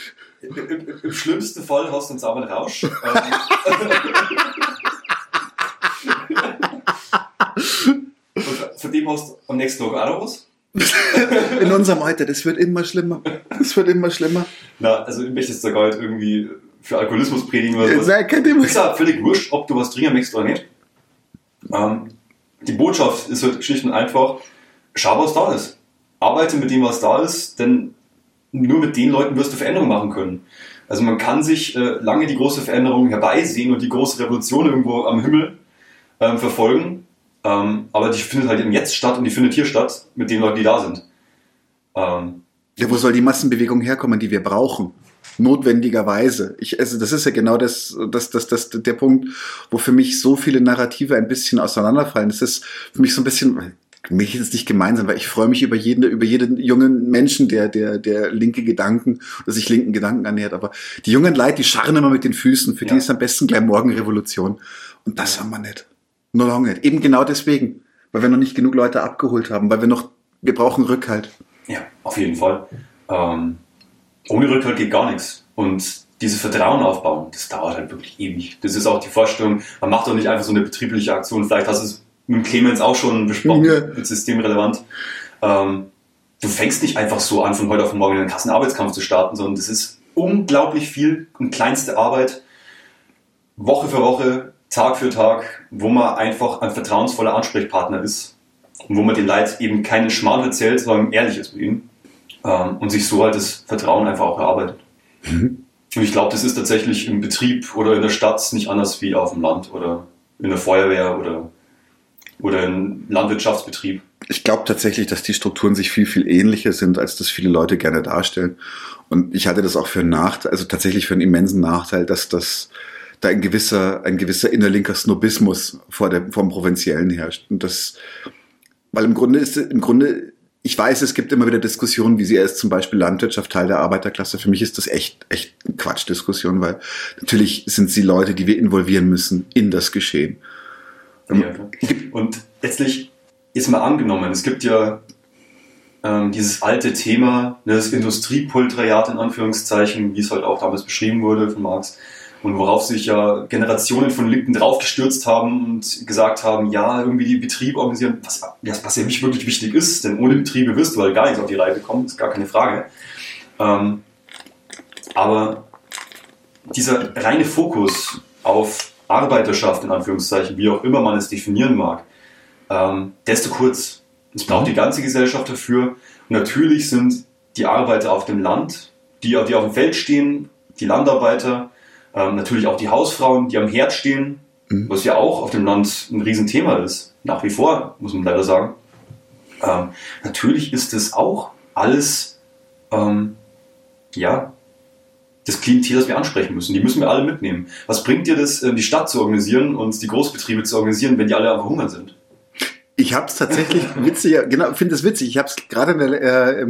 Im, im, Im, schlimmsten Fall hast du einen sauberen Rausch. Von (laughs) dem hast du am nächsten Tag auch noch was. (laughs)
In unserem Alter, das wird immer schlimmer. Das wird immer schlimmer.
Na, also ich möchte jetzt sogar halt irgendwie für Alkoholismus predigen oder so. Ist ja völlig wurscht, ob du was trinken möchtest oder nicht. Ähm, die Botschaft ist halt schlicht und einfach, schau, was da ist. Arbeite mit dem, was da ist, denn nur mit den Leuten wirst du Veränderungen machen können. Also man kann sich äh, lange die große Veränderung herbeisehen und die große Revolution irgendwo am Himmel ähm, verfolgen, ähm, aber die findet halt im Jetzt statt und die findet hier statt mit den Leuten, die da sind.
Ähm, ja, wo soll die Massenbewegung herkommen, die wir brauchen? Notwendigerweise. Ich, also das ist ja genau das, das, das, das, der Punkt, wo für mich so viele Narrative ein bisschen auseinanderfallen. Es ist für mich so ein bisschen, mich jetzt nicht gemeinsam, weil ich freue mich über jeden, über jeden jungen Menschen, der, der, der linke Gedanken oder sich linken Gedanken ernährt. Aber die jungen Leute, die scharren immer mit den Füßen. Für ja. die ist am besten gleich morgen Revolution. Und das haben wir nicht. Nur lange nicht. Eben genau deswegen. Weil wir noch nicht genug Leute abgeholt haben, weil wir noch, wir brauchen Rückhalt.
Ja, auf jeden Fall. Ähm, ohne Rückhalt geht gar nichts. Und dieses Vertrauen aufbauen, das dauert halt wirklich ewig. Das ist auch die Vorstellung, man macht doch nicht einfach so eine betriebliche Aktion. Vielleicht hast du es mit Clemens auch schon besprochen, ja. mit systemrelevant. Ähm, du fängst nicht einfach so an, von heute auf morgen einen krassen Arbeitskampf zu starten, sondern das ist unglaublich viel und kleinste Arbeit, Woche für Woche, Tag für Tag, wo man einfach ein vertrauensvoller Ansprechpartner ist und wo man den Leid eben keinen Schmarrn erzählt, sondern ehrlich ist mit ihnen ähm, und sich so halt das Vertrauen einfach auch erarbeitet. Mhm. Und ich glaube, das ist tatsächlich im Betrieb oder in der Stadt nicht anders wie auf dem Land oder in der Feuerwehr oder oder ein Landwirtschaftsbetrieb.
Ich glaube tatsächlich, dass die Strukturen sich viel, viel ähnlicher sind, als das viele Leute gerne darstellen. Und ich hatte das auch für einen Nachteil, also tatsächlich für einen immensen Nachteil, dass das da ein gewisser, ein gewisser innerlinker Snobismus vor der, vom Provinziellen herrscht. Und das, weil im Grunde ist, im Grunde ich weiß, es gibt immer wieder Diskussionen, wie sie ist zum Beispiel Landwirtschaft Teil der Arbeiterklasse. Für mich ist das echt, echt Quatschdiskussion, weil natürlich sind sie Leute, die wir involvieren müssen in das Geschehen.
Ja, und letztlich ist mal angenommen, es gibt ja ähm, dieses alte Thema, ne, das Industriepolteriat in Anführungszeichen, wie es halt auch damals beschrieben wurde von Marx, und worauf sich ja Generationen von Linken draufgestürzt haben und gesagt haben, ja, irgendwie die Betriebe organisieren, was, was ja nicht wirklich wichtig ist, denn ohne Betriebe wirst du halt gar nichts auf die Reihe bekommen, ist gar keine Frage. Ähm, aber dieser reine Fokus auf Arbeiterschaft, in Anführungszeichen, wie auch immer man es definieren mag, ähm, zu kurz. Es braucht die ganze Gesellschaft dafür. Und natürlich sind die Arbeiter auf dem Land, die, die auf dem Feld stehen, die Landarbeiter, ähm, natürlich auch die Hausfrauen, die am Herd stehen, mhm. was ja auch auf dem Land ein Riesenthema ist. Nach wie vor, muss man leider sagen. Ähm, natürlich ist es auch alles, ähm, ja, das Klientel, das wir ansprechen müssen. Die müssen wir alle mitnehmen. Was bringt dir das, äh, die Stadt zu organisieren und die Großbetriebe zu organisieren, wenn die alle einfach hungern sind?
Ich habe es tatsächlich (laughs) witziger, genau, finde es witzig. Ich habe es gerade in, äh,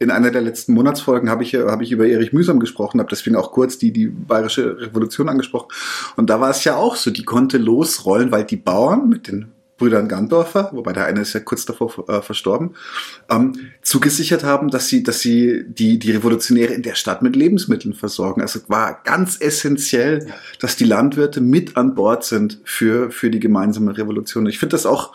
in, einer der letzten Monatsfolgen habe ich, hab ich über Erich Mühsam gesprochen, habe deswegen auch kurz die, die bayerische Revolution angesprochen. Und da war es ja auch so, die konnte losrollen, weil die Bauern mit den Brüdern Gandorfer, wobei der eine ist ja kurz davor äh, verstorben, ähm, zugesichert haben, dass sie, dass sie die, die Revolutionäre in der Stadt mit Lebensmitteln versorgen. Also war ganz essentiell, dass die Landwirte mit an Bord sind für, für die gemeinsame Revolution. Ich finde das auch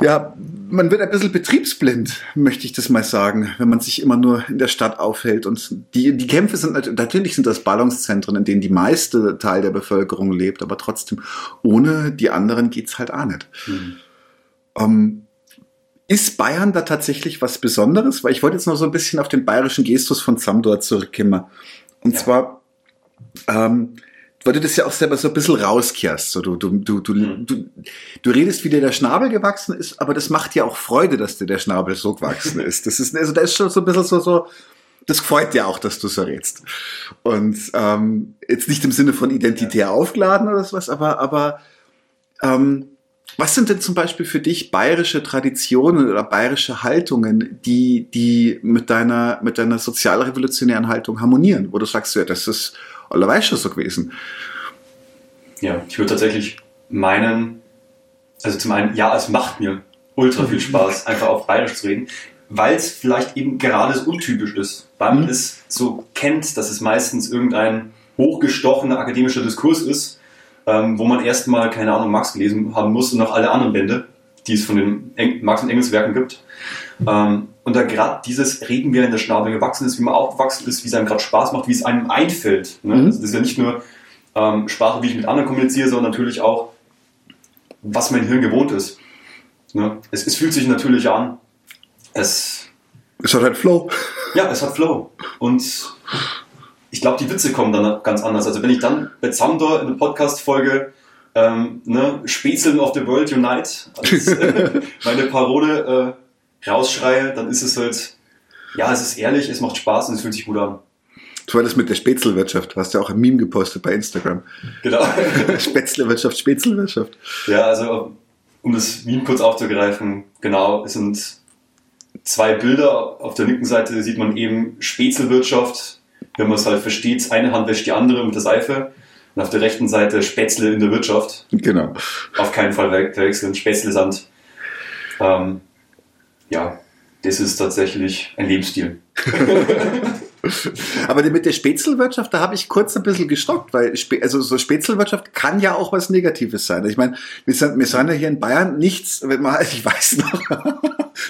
ja, man wird ein bisschen betriebsblind, möchte ich das mal sagen, wenn man sich immer nur in der Stadt aufhält. Und die, die Kämpfe sind natürlich sind das Ballungszentren, in denen die meiste Teil der Bevölkerung lebt, aber trotzdem, ohne die anderen geht's halt auch nicht. Mhm. Ähm, ist Bayern da tatsächlich was Besonderes? Weil ich wollte jetzt noch so ein bisschen auf den bayerischen Gestus von Zamdor zurückkommen. Und ja. zwar, ähm, weil du das ja auch selber so ein bisschen rauskehrst. So, du, du, du, du, mhm. du, du redest, wie dir der Schnabel gewachsen ist, aber das macht dir auch Freude, dass dir der Schnabel so gewachsen (laughs) ist. Das ist, also da ist schon so ein bisschen so, so, das freut dir auch, dass du so redst. Und ähm, jetzt nicht im Sinne von identitär aufgeladen oder sowas, aber, aber ähm, was sind denn zum Beispiel für dich bayerische Traditionen oder bayerische Haltungen, die, die mit deiner, mit deiner sozialrevolutionären Haltung harmonieren, wo du sagst, ja, das ist allerweil schon so gewesen.
Ja, ich würde tatsächlich meinen, also zum einen, ja, es macht mir ultra viel Spaß, einfach auf Bayerisch zu reden, weil es vielleicht eben gerade so untypisch ist, weil man mhm. es so kennt, dass es meistens irgendein hochgestochener akademischer Diskurs ist, ähm, wo man erstmal, keine Ahnung, Marx gelesen haben muss und noch alle anderen Bände, die es von den Eng Marx und Engels Werken gibt. Ähm, und da gerade dieses Reden, wie er in der Schnabel gewachsen ist, wie man aufgewachsen ist, wie es einem gerade Spaß macht, wie es einem einfällt. Ne? Mhm. Also das ist ja nicht nur ähm, Sprache, wie ich mit anderen kommuniziere, sondern natürlich auch, was mein Hirn gewohnt ist. Ne? Es, es fühlt sich natürlich an. Es,
es hat halt Flow.
Ja, es hat Flow. Und ich glaube, die Witze kommen dann ganz anders. Also wenn ich dann bei Zamdor in der Podcast-Folge ähm, ne, Spätzeln of the World Unite als (laughs) äh, meine Parole äh, rausschreie, dann ist es halt, ja, es ist ehrlich, es macht Spaß und es fühlt sich gut an.
Du das mit der Spätzlewirtschaft. Du hast ja auch ein Meme gepostet bei Instagram.
Genau. (laughs)
Spätzlewirtschaft, Spätzlewirtschaft.
Ja, also um das Meme kurz aufzugreifen, genau, es sind zwei Bilder. Auf der linken Seite sieht man eben Spätzlewirtschaft, wenn man es halt versteht. Eine Hand wäscht die andere mit der Seife. Und auf der rechten Seite Spätzle in der Wirtschaft.
Genau.
Auf keinen Fall verwechseln. Spätzle Sand. Ähm, ja, das ist tatsächlich ein Lebensstil. (laughs)
Aber mit der Spätzlewirtschaft, da habe ich kurz ein bisschen gestockt, weil also so Spätzlewirtschaft kann ja auch was Negatives sein. Ich meine, wir sind, wir sind ja hier in Bayern nichts, wenn man, (laughs) ich weiß noch, (laughs)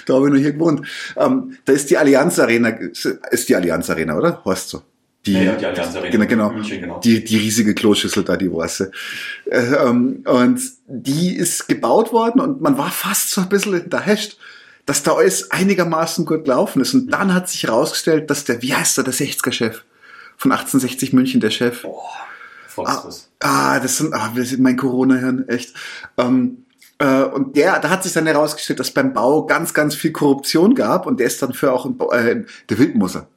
da habe ich noch hier gewohnt. Ähm, da ist die Allianz Arena, ist die Allianz Arena, oder? Horst so.
Die, ja, ja, die Allianz Arena.
Genau, genau. München, genau. Die, die riesige Kloschüssel da, die Worse. Äh, ähm, und die ist gebaut worden und man war fast so ein bisschen da hasht dass da alles einigermaßen gut gelaufen ist. Und dann hat sich herausgestellt, dass der, wie heißt er, der 60er-Chef von 1860 München, der Chef. Boah, ah, ah, das sind, ah, mein Corona-Hirn, echt. Ähm, äh, und der, da hat sich dann herausgestellt, dass beim Bau ganz, ganz viel Korruption gab und der ist dann für auch in, äh, der Wildmoser.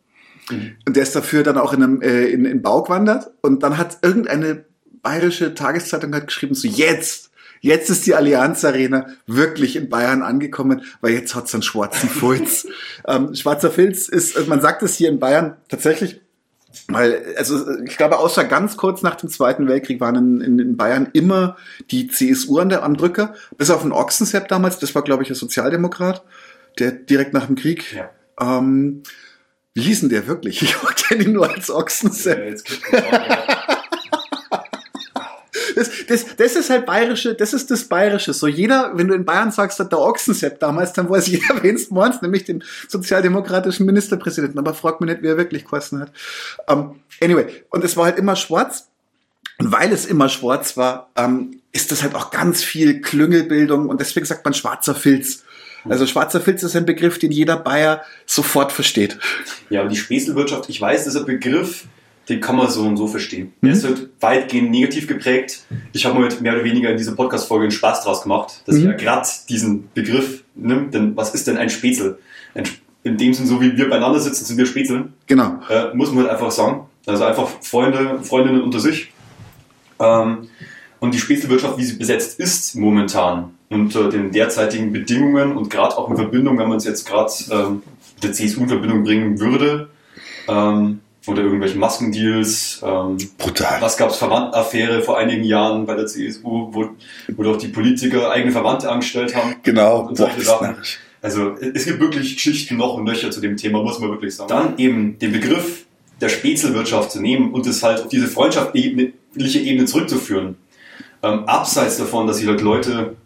Mhm. Und der ist dafür dann auch in einem äh, in, in Bau gewandert und dann hat irgendeine bayerische Tageszeitung hat geschrieben, so jetzt Jetzt ist die Allianz Arena wirklich in Bayern angekommen, weil jetzt hat's einen schwarzen Filz. (laughs) ähm, schwarzer Filz ist, also man sagt es hier in Bayern tatsächlich, weil, also ich glaube, außer ganz kurz nach dem Zweiten Weltkrieg waren in, in, in Bayern immer die CSU an der, am Drücker, bis auf den Ochsensepp damals, das war, glaube ich, ein Sozialdemokrat, der direkt nach dem Krieg.
Ja.
Ähm, wie hieß denn der wirklich? (laughs) Ich kenne ihn nur als Ochsensepp.
Äh, ja. (laughs)
Das, das, das ist halt bayerische, das ist das bayerische. So jeder, wenn du in Bayern sagst, der Ochsensepp damals, dann weiß jeder, (laughs) wen es meinst, nämlich den sozialdemokratischen Ministerpräsidenten. Aber frag mich nicht, wie er wirklich geheißen hat. Um, anyway, und es war halt immer schwarz. Und weil es immer schwarz war, ähm, ist das halt auch ganz viel Klüngelbildung und deswegen sagt man schwarzer Filz. Also schwarzer Filz ist ein Begriff, den jeder Bayer sofort versteht.
Ja, und die Späßelwirtschaft, ich weiß, das ist ein Begriff, den kann man so und so verstehen. Der ist halt weitgehend negativ geprägt. Ich habe mir halt mehr oder weniger in dieser Podcast-Folge einen Spaß draus gemacht, dass ich ja gerade diesen Begriff nimmt. Denn was ist denn ein Spätzle? Ein, in dem Sinn, so wie wir beieinander sitzen, sind wir Spätzeln.
Genau.
Äh, muss man halt einfach sagen. Also einfach Freunde, Freundinnen unter sich. Ähm, und die Spätzelwirtschaft, wie sie besetzt ist momentan, unter den derzeitigen Bedingungen und gerade auch in Verbindung, wenn man es jetzt gerade ähm, mit der CSU in Verbindung bringen würde, ähm, oder irgendwelchen Maskendeals. Ähm,
Brutal.
was gab es Verwandtenaffäre vor einigen Jahren bei der CSU, wo, wo doch die Politiker eigene Verwandte angestellt haben.
Genau.
Und solche
Boah,
Sachen. Also es gibt wirklich Geschichten noch und nöcher zu dem Thema, muss man wirklich sagen. Dann eben den Begriff der Spätzelwirtschaft zu nehmen und es halt auf diese freundschaftliche Ebene zurückzuführen. Ähm, abseits davon, dass sich halt Leute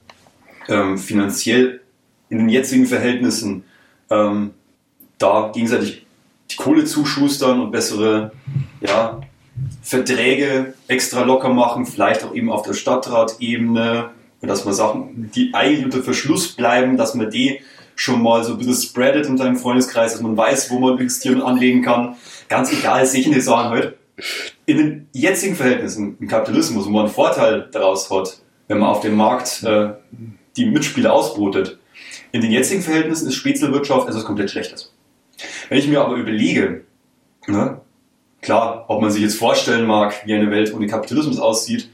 ähm, finanziell in den jetzigen Verhältnissen ähm, da gegenseitig Kohle zuschustern und bessere ja, Verträge extra locker machen, vielleicht auch eben auf der Stadtratebene, dass man Sachen, die eigentlich unter Verschluss bleiben, dass man die schon mal so ein bisschen spreadet in seinem Freundeskreis, dass man weiß, wo man investieren und anlegen kann. Ganz egal, solche Sachen halt. In den jetzigen Verhältnissen im Kapitalismus, wo man einen Vorteil daraus hat, wenn man auf dem Markt äh, die Mitspieler ausbotet, in den jetzigen Verhältnissen ist Spätzlewirtschaft etwas komplett Schlechtes. Wenn ich mir aber überlege, ne, klar, ob man sich jetzt vorstellen mag, wie eine Welt ohne Kapitalismus aussieht,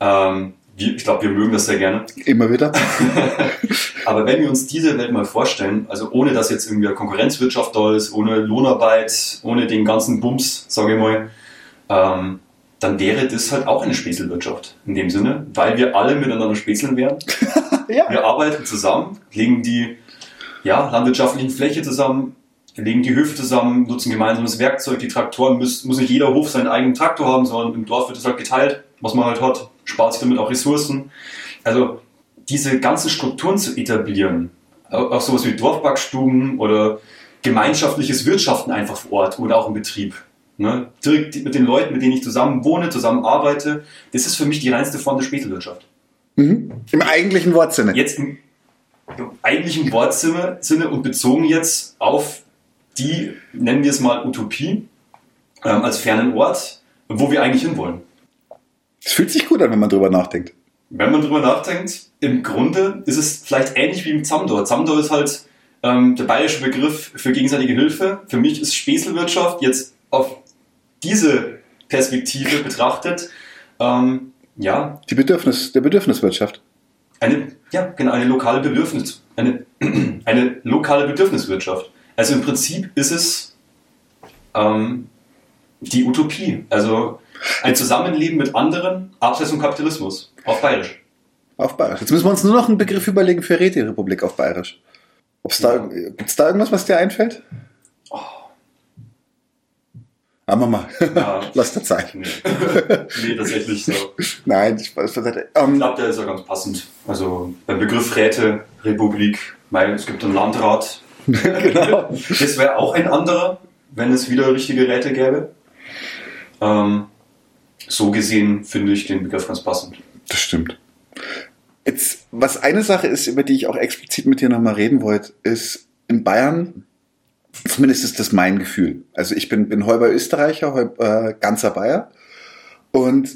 ähm, ich glaube, wir mögen das sehr gerne.
Immer wieder. (laughs)
Aber wenn wir uns diese Welt mal vorstellen, also ohne dass jetzt irgendwie eine Konkurrenzwirtschaft da ist, ohne Lohnarbeit, ohne den ganzen Bums, sage ich mal, ähm, dann wäre das halt auch eine Späßelwirtschaft in dem Sinne, weil wir alle miteinander späßeln werden. (laughs)
ja.
Wir arbeiten zusammen, legen die ja, landwirtschaftlichen Fläche zusammen, legen die Höfe zusammen, nutzen gemeinsames Werkzeug. Die Traktoren muss, muss nicht jeder Hof seinen eigenen Traktor haben, sondern im Dorf wird es halt geteilt, was man halt hat, spart sich damit auch Ressourcen. Also diese ganzen Strukturen zu etablieren, auch sowas wie Dorfbackstuben oder gemeinschaftliches Wirtschaften einfach vor Ort oder auch im Betrieb. Ne? Direkt mit den Leuten, mit denen ich zusammen wohne, zusammen arbeite, das ist für mich die reinste Form der Spätwirtschaft.
Mhm. Im eigentlichen Wortsinne.
Jetzt im, im eigentlichen Wortsinne Sinne und bezogen jetzt auf die, nennen wir es mal Utopie, ähm, als fernen Ort, wo wir eigentlich hinwollen.
Es fühlt sich gut an, wenn man drüber nachdenkt.
Wenn man drüber nachdenkt, im Grunde ist es vielleicht ähnlich wie im Zamdor. Zamdor ist halt ähm, der bayerische Begriff für gegenseitige Hilfe. Für mich ist Späßelwirtschaft jetzt auf diese Perspektive betrachtet, ähm, ja,
Die Bedürfnis, der Bedürfniswirtschaft.
eine, ja, genau, eine lokale Bedürfnis, eine, (clears throat) eine lokale Bedürfniswirtschaft. Also im Prinzip ist es ähm, die Utopie. Also ein Zusammenleben mit anderen, abseits vom Kapitalismus. Auf Bayerisch.
Auf Bayerisch. Jetzt müssen wir uns nur noch einen Begriff überlegen für Räterepublik auf Bayerisch. Ob's da, gibt's da irgendwas, was dir einfällt? Ah, Mama,
Ja. (laughs)
lass dir Zeit.
Nee, nee tatsächlich so. (laughs)
Nein, ich weiß, was
Ich
ähm,
glaube, der ist ja ganz passend. Also beim Begriff Räte, Republik, weil es gibt einen Landrat. (laughs)
genau. (laughs)
Das wäre auch ein anderer, wenn es wieder richtige Räte gäbe. Ähm, so gesehen finde ich den Begriff ganz passend.
Das stimmt. Jetzt, was eine Sache ist, über die ich auch explizit mit dir nochmal reden wollte, ist in Bayern, zumindest ist das mein Gefühl. Also ich bin, bin halber Österreicher, halb, äh, ganzer Bayer. Und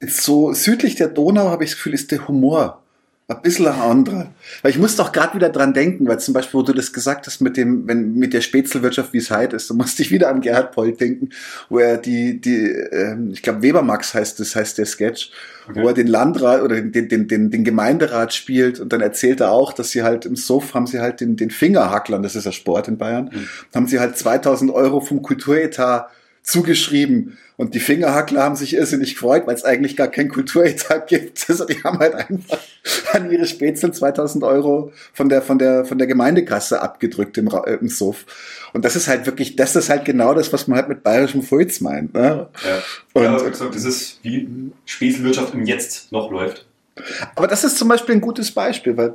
so südlich der Donau habe ich das Gefühl, ist der Humor Ein bisschen ein anderer. Weil ich muss doch gerade wieder dran denken, weil zum Beispiel, wo du das gesagt hast mit dem, wenn mit der Spätzelwirtschaft, wie es heute ist, da musste ich wieder an Gerhard Polt denken, wo er die, die, ähm, ich glaube Webermax heißt das, heißt der Sketch, okay. wo er den Landrat oder den, den, den, den Gemeinderat spielt und dann erzählt er auch, dass sie halt im Sof haben sie halt den, den Fingerhacklern, das ist ja Sport in Bayern, mhm. haben sie halt 2000 Euro vom Kulturetat zugeschrieben. Und die Fingerhackler haben sich irrsinnig gefreut, weil es eigentlich gar kein Kulturetat gibt. (laughs) Also die haben halt einfach an ihre Spätzle 2000 Euro von der, von der, von der Gemeindekasse abgedrückt im, äh, im Suff. Und das ist halt wirklich, das ist halt genau das, was man halt mit bayerischem Fulz meint. Ne?
Ja, und, ja aber gesagt, das ist wie Späßelwirtschaft im Jetzt noch läuft.
Aber das ist zum Beispiel ein gutes Beispiel, weil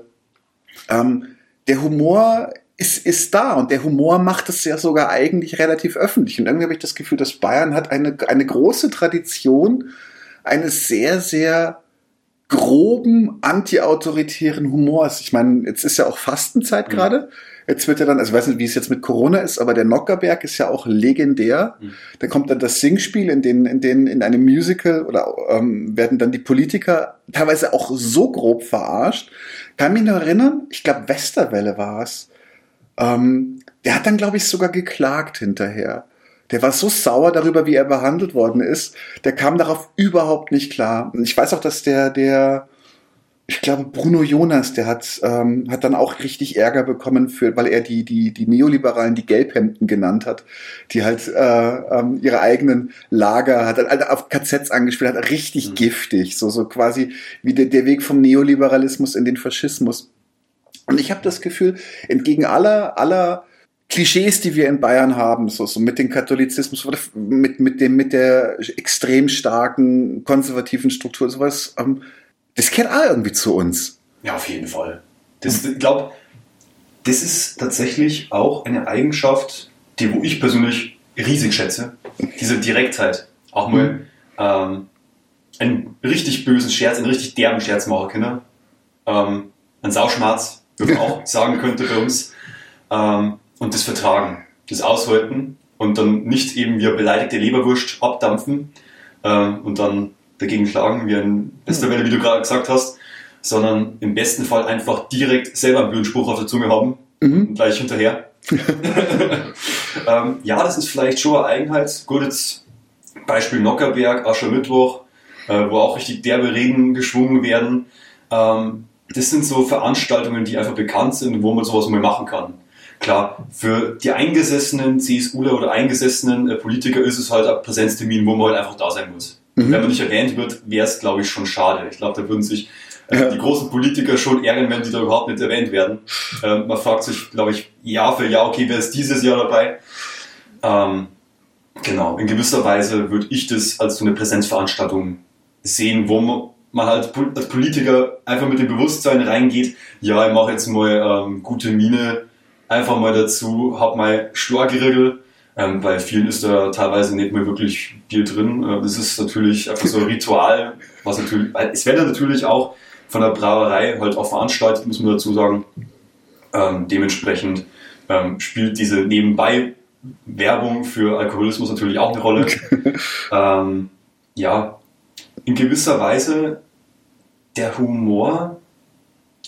ähm, der Humor ist, ist da und der Humor macht es ja sogar eigentlich relativ öffentlich. Und irgendwie habe ich das Gefühl, dass Bayern hat eine, eine große Tradition eines sehr, sehr groben antiautoritären Humors. Ich meine, jetzt ist ja auch Fastenzeit mhm. gerade. Jetzt wird ja dann, also ich weiß nicht, wie es jetzt mit Corona ist, aber der Nockerberg ist ja auch legendär. Mhm. Da kommt dann das Singspiel, in den, in den, in einem Musical oder ähm, werden dann die Politiker teilweise auch so grob verarscht. Kann mich noch erinnern, ich glaube Westerwelle war es ähm, der hat dann, glaube ich, sogar geklagt hinterher. Der war so sauer darüber, wie er behandelt worden ist. Der kam darauf überhaupt nicht klar. Und ich weiß auch, dass der, der, ich glaube, Bruno Jonas, der hat, ähm, hat dann auch richtig Ärger bekommen, für, weil er die, die, die Neoliberalen die Gelbhemden genannt hat, die halt äh, ähm, ihre eigenen Lager, hat halt auf KZs angespielt, hat richtig mhm. giftig, so, so quasi wie der, der Weg vom Neoliberalismus in den Faschismus. Und ich habe das Gefühl, entgegen aller, aller Klischees, die wir in Bayern haben, so, so mit dem Katholizismus, mit, mit, dem, mit der extrem starken konservativen Struktur, sowas, ähm, das kehrt auch irgendwie zu uns.
Ja, auf jeden Fall. Das, ich glaube, das ist tatsächlich auch eine Eigenschaft, die wo ich persönlich riesig schätze. Diese Direktheit. Auch mal mhm. ähm, einen richtig bösen Scherz, einen richtig derben Scherz machen können. Ähm, ein Sauschmerz man auch sagen könnte bei uns. Ähm, und das vertragen, das aushalten und dann nicht eben wie eine beleidigte Leberwurst abdampfen ähm, und dann dagegen schlagen, wie ein bester Welle, wie du gerade gesagt hast, sondern im besten Fall einfach direkt selber einen blöden Spruch auf der Zunge haben mhm. und gleich hinterher. (laughs) ähm, ja, das ist vielleicht schon eine Eigenheit. Gut, jetzt Beispiel Nockerberg, Aschermittwoch, äh, wo auch richtig derbe Reden geschwungen werden. Ähm, das sind so Veranstaltungen, die einfach bekannt sind, wo man sowas mal machen kann. Klar, für die eingesessenen CSUler oder eingesessenen äh, Politiker ist es halt ein Präsenztermin, wo man halt einfach da sein muss. Mhm. Wenn man nicht erwähnt wird, wäre es, glaube ich, schon schade. Ich glaube, da würden sich äh, ja. die großen Politiker schon ärgern, wenn die da überhaupt nicht erwähnt werden. Ähm, man fragt sich, glaube ich, Jahr für Jahr, okay, wer ist dieses Jahr dabei? Ähm, genau, in gewisser Weise würde ich das als so eine Präsenzveranstaltung sehen, wo man man halt als Politiker einfach mit dem Bewusstsein reingeht, ja, ich mache jetzt mal ähm, gute Miene, einfach mal dazu, hab mal Storgeriggel, ähm, bei vielen ist da teilweise nicht mehr wirklich Bier drin. Äh, das ist natürlich einfach so ein Ritual, was natürlich, es wird natürlich auch von der Brauerei halt auch veranstaltet, muss man dazu sagen. Ähm, dementsprechend ähm, spielt diese nebenbei Werbung für Alkoholismus natürlich auch eine Rolle. ähm, ja, in gewisser Weise der Humor,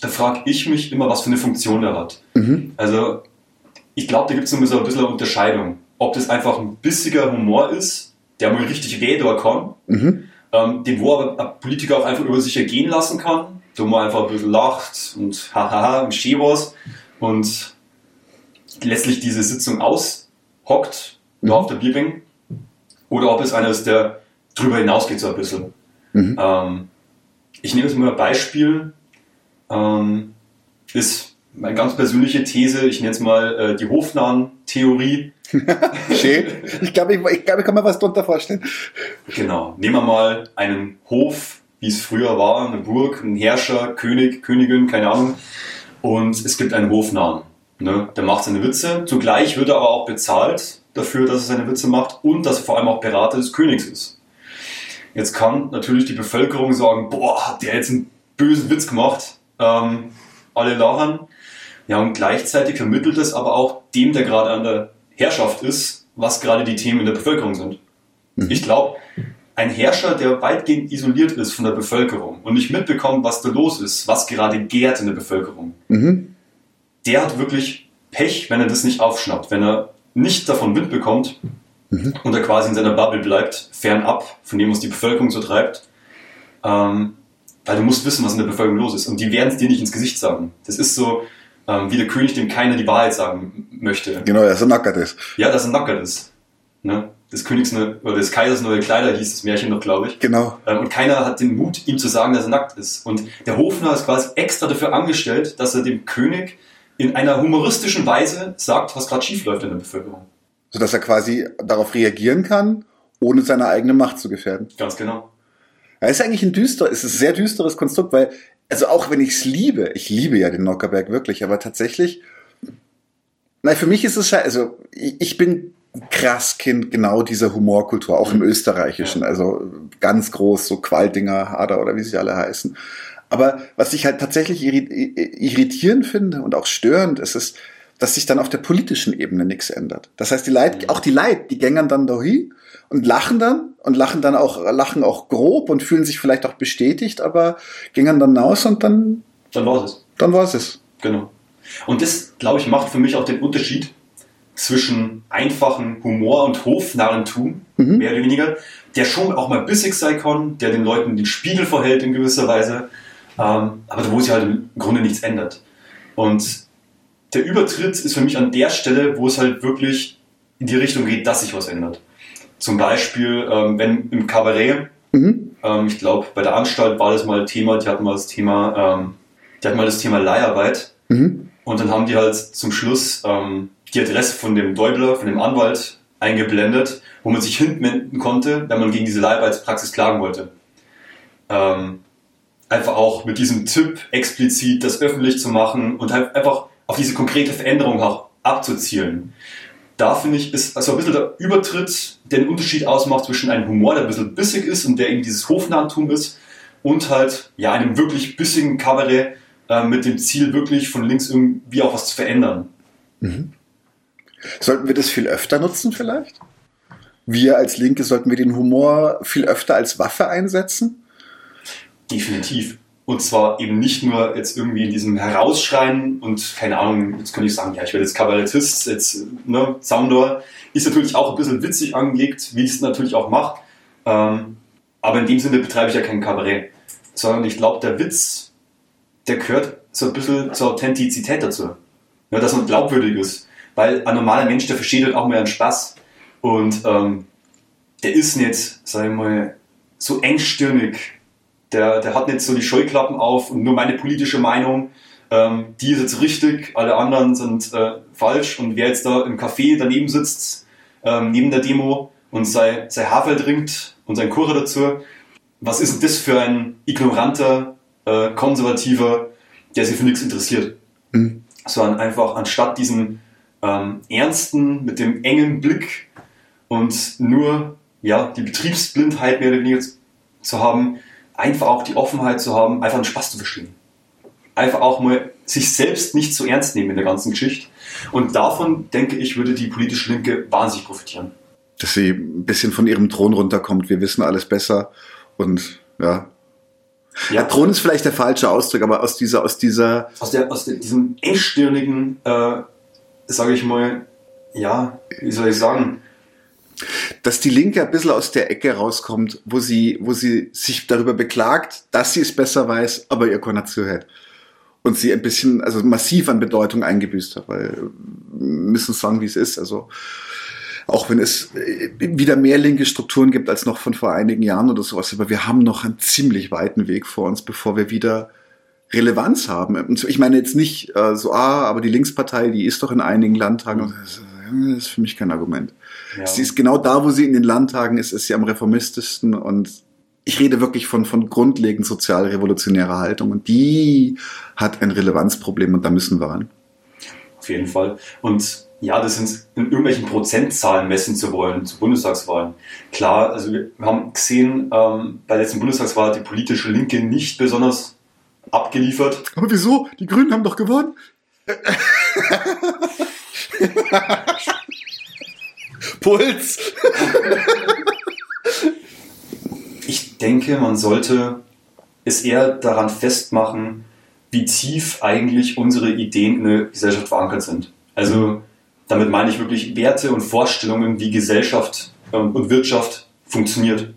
da frage ich mich immer, was für eine Funktion er hat. Mhm. Also ich glaube, da gibt es so ein bisschen eine Unterscheidung. Ob das einfach ein bissiger Humor ist, der mal richtig weh da kann, mhm. ähm, den wo aber ein Politiker auch einfach über sich ergehen lassen kann, wo man einfach ein bisschen lacht und hahaha, schön was und letztlich diese Sitzung aushockt, mhm. da auf der Bierbank. Oder ob es einer ist, der drüber hinausgeht so ein bisschen. Mhm. Ähm, ich nehme jetzt mal ein Beispiel. Ähm, ist meine ganz persönliche These, ich nenne es mal äh, die Hofnahen-Theorie. (laughs)
Schön. Ich glaube, ich, ich, glaub, ich kann mir was darunter vorstellen.
Genau. Nehmen wir mal einen Hof, wie es früher war, eine Burg, ein Herrscher, König, Königin, keine Ahnung. Und es gibt einen Hofnahen. Ne? Der macht seine Witze. Zugleich wird er aber auch bezahlt dafür, dass er seine Witze macht und dass er vor allem auch Berater des Königs ist. Jetzt kann natürlich die Bevölkerung sagen, boah, hat der jetzt einen bösen Witz gemacht. Ähm, alle lachen. Ja, und gleichzeitig vermittelt es aber auch dem, der gerade an der Herrschaft ist, was gerade die Themen in der Bevölkerung sind. Mhm. Ich glaube, ein Herrscher, der weitgehend isoliert ist von der Bevölkerung und nicht mitbekommt, was da los ist, was gerade gärt in der Bevölkerung,
Mhm.
der hat wirklich Pech, wenn er das nicht aufschnappt, wenn er nicht davon Wind bekommt und er quasi in seiner Bubble bleibt, fernab von dem, was die Bevölkerung so treibt. Ähm, weil du musst wissen, was in der Bevölkerung los ist. Und die werden es dir nicht ins Gesicht sagen. Das ist so ähm, wie der König, dem keiner die Wahrheit sagen möchte.
Genau, dass er nackert ist.
Ja, dass er nackert ist. Ne? Des Königs ne, oder des Kaisers neue Kleider hieß das Märchen noch, glaube ich.
Genau.
Ähm, und keiner hat den Mut, ihm zu sagen, dass er nackt ist. Und der Hofner ist quasi extra dafür angestellt, dass er dem König in einer humoristischen Weise sagt, was gerade schief läuft in der Bevölkerung.
Sodass er quasi darauf reagieren kann, ohne seine eigene Macht zu gefährden.
Ganz genau.
Ja, ist eigentlich ein düster, ist ein sehr düsteres Konstrukt, weil, also auch wenn ich es liebe, ich liebe ja den Nockerberg wirklich, aber tatsächlich, nein, für mich ist es ja, also ich, bin krass Kind genau dieser Humorkultur, auch im Österreichischen, also ganz groß, so Qualdinger, Hader oder wie sie alle heißen. Aber was ich halt tatsächlich irri- irritierend finde und auch störend, ist es, dass sich dann auf der politischen Ebene nichts ändert. Das heißt, die Leute, auch die Leute, die gängern dann dahin und lachen dann und lachen dann auch, lachen auch grob und fühlen sich vielleicht auch bestätigt, aber gängern dann aus und dann,
Dann war es.
dann war es.
Genau. Und das, glaube ich, macht für mich auch den Unterschied zwischen einfachen Humor und Hofnarrentum, mehr oder weniger, der schon auch mal bissig sein kann, der den Leuten den Spiegel verhält in gewisser Weise, ähm, aber wo sich halt im Grunde nichts ändert. Und der Übertritt ist für mich an der Stelle, wo es halt wirklich in die Richtung geht, dass sich was ändert. Zum Beispiel, ähm, wenn im Kabarett,
Mhm.
ähm, ich glaube, bei der Anstalt war das mal Thema, die hatten mal das Thema, ähm, die hatten mal das Thema Leiharbeit.
Mhm.
Und dann haben die halt zum Schluss ähm, die Adresse von dem Deubler, von dem Anwalt eingeblendet, wo man sich hinwenden konnte, wenn man gegen diese Leiharbeitspraxis klagen wollte. Ähm, einfach auch mit diesem Tipp explizit das öffentlich zu machen und halt einfach auf diese konkrete Veränderung auch abzuzielen. Da finde ich, ist also ein bisschen der Übertritt, der den Unterschied ausmacht zwischen einem Humor, der ein bisschen bissig ist und der eben dieses Hofnarrentum ist, und halt ja einem wirklich bissigen Kabarett äh, mit dem Ziel, wirklich von links irgendwie auch was zu verändern.
Sollten wir das viel öfter nutzen vielleicht? Wir als Linke sollten wir den Humor viel öfter als Waffe einsetzen?
Definitiv. Und zwar eben nicht nur jetzt irgendwie in diesem Herausschreien und keine Ahnung, jetzt könnte ich sagen, ja, ich werde jetzt Kabarettist, jetzt, ne, Soundor. Ist natürlich auch ein bisschen witzig angelegt, wie ich es natürlich auch mache. Ähm, aber in dem Sinne betreibe ich ja kein Kabarett. Sondern ich glaube, der Witz, der gehört so ein bisschen zur Authentizität dazu. Ja, dass man glaubwürdig ist. Weil ein normaler Mensch, der versteht halt auch mal einen Spaß. Und ähm, der ist nicht, sag ich mal, so engstirnig. Der, der hat nicht so die Scheuklappen auf und nur meine politische Meinung, ähm, die ist jetzt richtig, alle anderen sind äh, falsch. Und wer jetzt da im Café daneben sitzt, ähm, neben der Demo und sein, sein Hafer trinkt und sein Kuchen dazu, was ist denn das für ein ignoranter, äh, konservativer, der sich für nichts interessiert?
Mhm.
Sondern einfach anstatt diesen ähm, ernsten, mit dem engen Blick und nur ja, die Betriebsblindheit mehr oder weniger zu haben, einfach auch die Offenheit zu haben, einfach einen Spaß zu verstehen. Einfach auch mal sich selbst nicht so ernst nehmen in der ganzen Geschichte. Und davon, denke ich, würde die politische Linke wahnsinnig profitieren.
Dass sie ein bisschen von ihrem Thron runterkommt. Wir wissen alles besser. Und ja. Ja, Thron ist vielleicht der falsche Ausdruck, aber aus dieser, aus dieser,
aus, der, aus der, diesem engstirnigen, äh, sage ich mal, ja, wie soll ich sagen,
dass die Linke ein bisschen aus der Ecke rauskommt, wo sie, wo sie sich darüber beklagt, dass sie es besser weiß, aber ihr keiner zuhört. Und sie ein bisschen, also massiv an Bedeutung eingebüßt hat, weil wir müssen sagen, wie es ist. Also auch wenn es äh, wieder mehr linke Strukturen gibt als noch von vor einigen Jahren oder sowas, aber wir haben noch einen ziemlich weiten Weg vor uns, bevor wir wieder Relevanz haben. Ich meine jetzt nicht äh, so, ah, aber die Linkspartei, die ist doch in einigen Landtagen. Das ist für mich kein Argument. Ja. Sie ist genau da, wo sie in den Landtagen ist, ist sie am reformistischsten und ich rede wirklich von, von grundlegend sozialrevolutionärer Haltung und die hat ein Relevanzproblem und da müssen wir ran.
Auf jeden Fall. Und ja, das sind in irgendwelchen Prozentzahlen messen zu wollen zu Bundestagswahlen. Klar, also wir haben gesehen, ähm, bei der letzten Bundestagswahl hat die politische Linke nicht besonders abgeliefert.
Aber wieso? Die Grünen haben doch gewonnen. (laughs)
denke, man sollte es eher daran festmachen, wie tief eigentlich unsere Ideen in der Gesellschaft verankert sind. Also damit meine ich wirklich Werte und Vorstellungen, wie Gesellschaft ähm, und Wirtschaft funktioniert.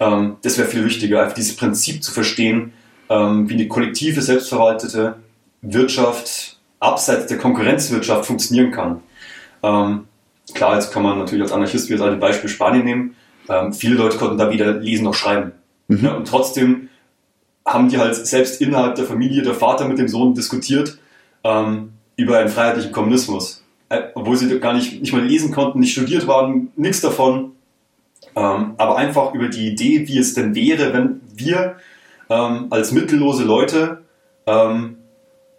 Ähm, das wäre viel wichtiger, einfach dieses Prinzip zu verstehen, ähm, wie eine kollektive, selbstverwaltete Wirtschaft abseits der Konkurrenzwirtschaft funktionieren kann. Klar, jetzt kann man natürlich als Anarchist wie das Beispiel Spanien nehmen. Ähm, viele Leute konnten da weder lesen noch schreiben. Mhm. Ja, und trotzdem haben die halt selbst innerhalb der Familie, der Vater mit dem Sohn diskutiert ähm, über einen freiheitlichen Kommunismus. Äh, obwohl sie gar nicht, nicht mal lesen konnten, nicht studiert waren, nichts davon. Ähm, aber einfach über die Idee, wie es denn wäre, wenn wir ähm, als mittellose Leute ähm,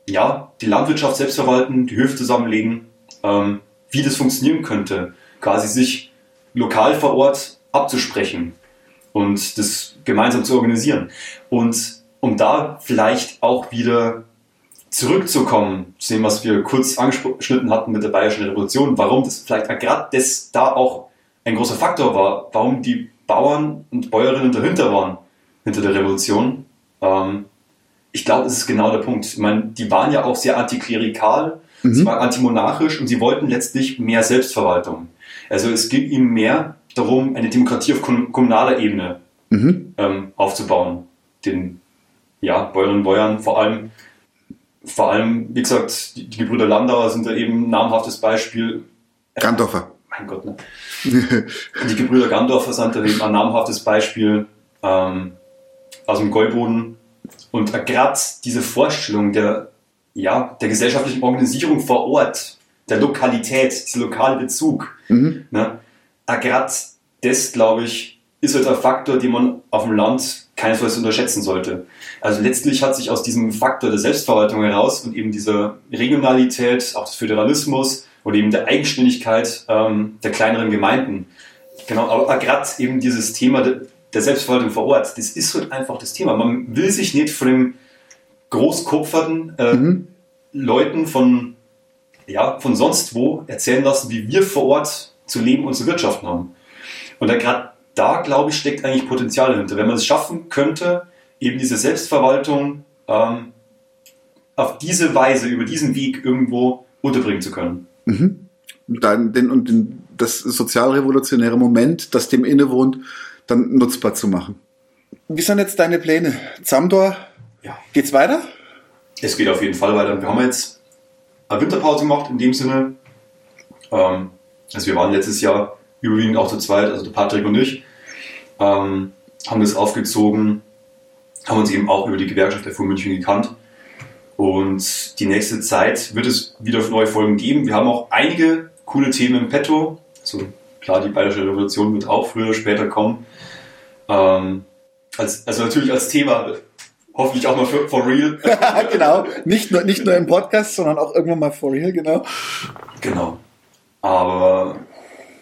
ja, die Landwirtschaft selbst verwalten, die Höfe zusammenlegen, ähm, wie das funktionieren könnte. Quasi sich lokal vor Ort abzusprechen und das gemeinsam zu organisieren. Und um da vielleicht auch wieder zurückzukommen zu dem, was wir kurz angeschnitten hatten mit der Bayerischen Revolution, warum das vielleicht gerade das da auch ein großer Faktor war, warum die Bauern und Bäuerinnen dahinter waren, hinter der Revolution. Ähm, ich glaube, das ist genau der Punkt. Ich meine, die waren ja auch sehr antiklerikal, mhm. sie waren antimonarchisch und sie wollten letztlich mehr Selbstverwaltung. Also es ging ihnen mehr darum, eine Demokratie auf kommunaler Ebene mhm. ähm, aufzubauen. Den ja, Bäuerinnen und Bäuern vor allem vor allem, wie gesagt, die, die Gebrüder Landauer sind da eben ein namhaftes Beispiel.
Gandorfer.
Mein Gott, ne? (laughs) die Gebrüder Gandorfer sind da eben ein namhaftes Beispiel ähm, aus dem Gäuboden. Und gerade diese Vorstellung der, ja, der gesellschaftlichen Organisierung vor Ort, der Lokalität, dieser lokale Bezug, mhm. ne? gerade das, glaube ich, ist halt ein Faktor, den man auf dem Land keinesfalls unterschätzen sollte. Also letztlich hat sich aus diesem Faktor der Selbstverwaltung heraus und eben dieser Regionalität, auch des Föderalismus oder eben der Eigenständigkeit ähm, der kleineren Gemeinden, genau, aber gerade eben dieses Thema der, der Selbstverwaltung vor Ort, das ist halt einfach das Thema. Man will sich nicht von dem großkopferten äh, mhm. Leuten von, ja, von sonst wo erzählen lassen, wie wir vor Ort zu leben und zu wirtschaften haben. Und gerade da, glaube ich, steckt eigentlich Potenzial dahinter. Wenn man es schaffen könnte, eben diese Selbstverwaltung ähm, auf diese Weise, über diesen Weg irgendwo unterbringen zu können.
Mhm. Dann den, und den, das sozialrevolutionäre Moment, das dem innewohnt, dann nutzbar zu machen. Wie sind jetzt deine Pläne? Zamdor, ja. geht's weiter?
Es geht auf jeden Fall weiter. Wir haben jetzt eine Winterpause gemacht, in dem Sinne. Ähm, also wir waren letztes Jahr überwiegend auch zu zweit, also der Patrick und ich, ähm, haben das aufgezogen haben uns eben auch über die Gewerkschaft der FU München gekannt. Und die nächste Zeit wird es wieder neue Folgen geben. Wir haben auch einige coole Themen im Petto. Also klar, die Bayerische Revolution wird auch früher oder später kommen. Ähm, als, also natürlich als Thema, hoffentlich auch mal für, for real. (laughs)
genau, nicht nur, nicht nur im Podcast, sondern auch irgendwann mal for real, genau.
Genau. Aber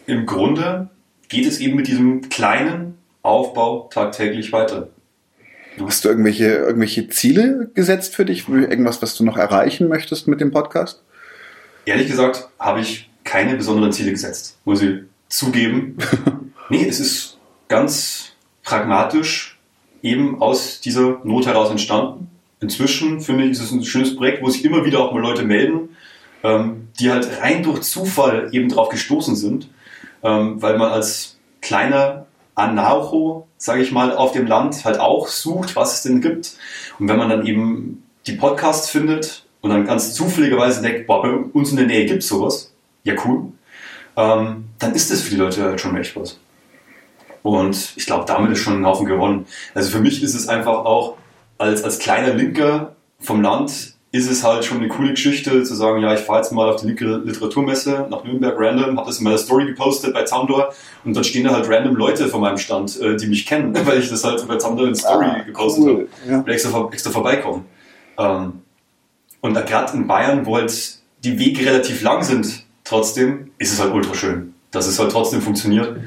im Grunde geht es eben mit diesem kleinen Aufbau tagtäglich weiter.
Hast du irgendwelche, irgendwelche Ziele gesetzt für dich? Irgendwas, was du noch erreichen möchtest mit dem Podcast?
Ehrlich gesagt habe ich keine besonderen Ziele gesetzt, muss ich zugeben. (laughs) nee, es ist ganz pragmatisch eben aus dieser Not heraus entstanden. Inzwischen finde ich, ist es ein schönes Projekt, wo sich immer wieder auch mal Leute melden, ähm, die halt rein durch Zufall eben drauf gestoßen sind, ähm, weil man als kleiner Anarcho, sage ich mal, auf dem Land halt auch sucht, was es denn gibt. Und wenn man dann eben die Podcasts findet und dann ganz zufälligerweise denkt, boah, bei uns in der Nähe gibt es sowas, ja cool, ähm, dann ist das für die Leute halt schon echt was. Und ich glaube, damit ist schon ein Haufen gewonnen. Also für mich ist es einfach auch als, als kleiner Linker vom Land ist es halt schon eine coole Geschichte zu sagen, ja, ich fahre jetzt mal auf die linke Literaturmesse nach Nürnberg random, habe das in meiner Story gepostet bei Zamdor und dann stehen da halt random Leute von meinem Stand, äh, die mich kennen, (laughs) weil ich das halt bei Zamdor in Story ah, gepostet cool. habe, ja. extra, extra vorbeikommen. Ähm, und da gerade in Bayern, wo halt die Wege relativ lang sind, trotzdem ist es halt ultra schön, dass es halt trotzdem funktioniert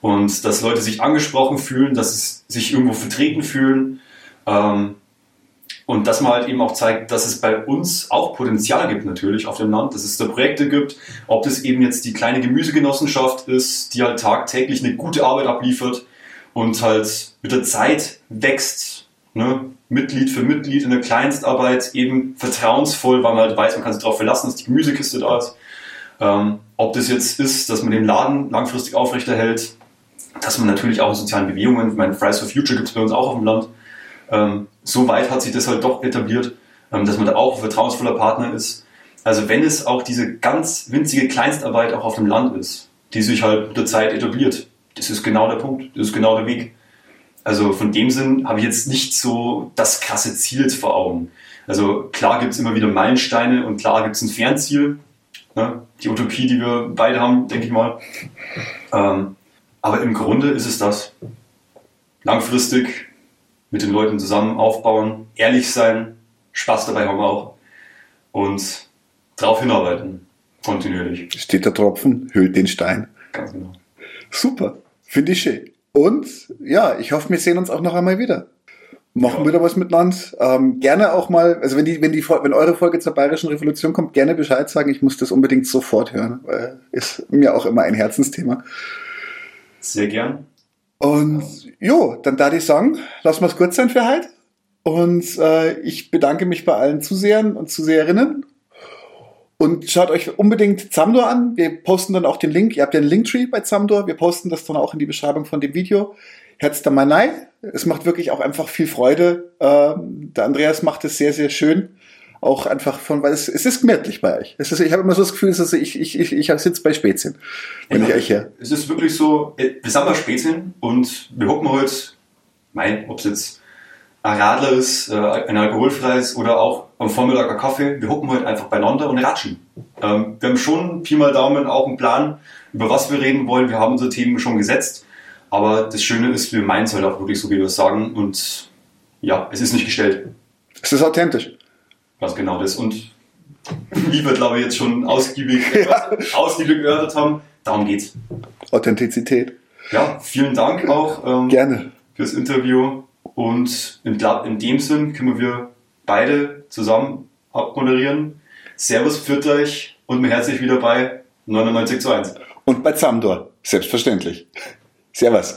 und dass Leute sich angesprochen fühlen, dass sie sich irgendwo vertreten fühlen. Ähm, und dass man halt eben auch zeigt, dass es bei uns auch Potenzial gibt natürlich auf dem Land, dass es da Projekte gibt, ob das eben jetzt die kleine Gemüsegenossenschaft ist, die halt tagtäglich eine gute Arbeit abliefert und halt mit der Zeit wächst, ne? Mitglied für Mitglied in der Kleinstarbeit eben vertrauensvoll, weil man halt weiß, man kann sich darauf verlassen, dass die Gemüsekiste da ist. Ähm, ob das jetzt ist, dass man den Laden langfristig aufrechterhält, dass man natürlich auch in sozialen Bewegungen, ich meine, Fridays for Future gibt es bei uns auch auf dem Land, ähm, so weit hat sich das halt doch etabliert, ähm, dass man da auch ein vertrauensvoller Partner ist. Also wenn es auch diese ganz winzige Kleinstarbeit auch auf dem Land ist, die sich halt mit der Zeit etabliert, das ist genau der Punkt, das ist genau der Weg. Also von dem Sinn habe ich jetzt nicht so das krasse Ziel vor Augen. Also klar gibt es immer wieder Meilensteine und klar gibt es ein Fernziel. Ne? Die Utopie, die wir beide haben, denke ich mal. Ähm, aber im Grunde ist es das. Langfristig mit den Leuten zusammen aufbauen, ehrlich sein, Spaß dabei haben auch und darauf hinarbeiten, kontinuierlich.
Steht der Tropfen, hüllt den Stein.
Ganz genau.
Super, finde ich schön. Und ja, ich hoffe, wir sehen uns auch noch einmal wieder. Machen
Ja.
wieder was miteinander. Ähm, gerne auch mal, also wenn die, wenn die, wenn eure Folge zur Bayerischen Revolution kommt, gerne Bescheid sagen. Ich muss das unbedingt sofort hören, weil ist mir auch immer ein Herzensthema.
Sehr gern.
Und jo, dann da ich sagen, lassen wir es kurz sein für heute. Und äh, ich bedanke mich bei allen Zusehern und Zuseherinnen. Und schaut euch unbedingt Zamdor an. Wir posten dann auch den Link. Ihr habt ja einen Linktree bei Zamdor. Wir posten das dann auch in die Beschreibung von dem Video. Herz da mal nein. Es macht wirklich auch einfach viel Freude. Ähm, der Andreas macht es sehr, sehr schön. Auch einfach von, weil es, es ist gemütlich bei euch. Es ist, ich habe immer so das Gefühl, ist, ich, ich, ich, ich sitze bei Spätzchen, wenn
Ja,
ich euch hier.
Es ist wirklich so, wir sind bei Spätzchen und wir hocken heute, mein, ob es jetzt ein Radler ist, äh, ein alkoholfreies oder auch am Vormittag ein Kaffee, wir hocken heute einfach beieinander und ratschen. Ähm, wir haben schon Pi mal Daumen auch einen Plan, über was wir reden wollen. Wir haben unsere Themen schon gesetzt. Aber das Schöne ist, wir meinen es halt auch wirklich so, wie wir es sagen. Und ja, es ist nicht gestellt.
Es ist authentisch.
Ganz genau das. Und wie wir, glaube ich, jetzt schon ausgiebig, (laughs) ausgiebig erörtert haben, darum geht's.
Authentizität.
Ja, vielen Dank auch ähm,
Gerne.
fürs Interview. Und in, in dem Sinn können wir beide zusammen abmoderieren. Servus, führt euch und mir herzlich wieder bei 99 zu 1.
Und bei Zamdor. Selbstverständlich. Servus.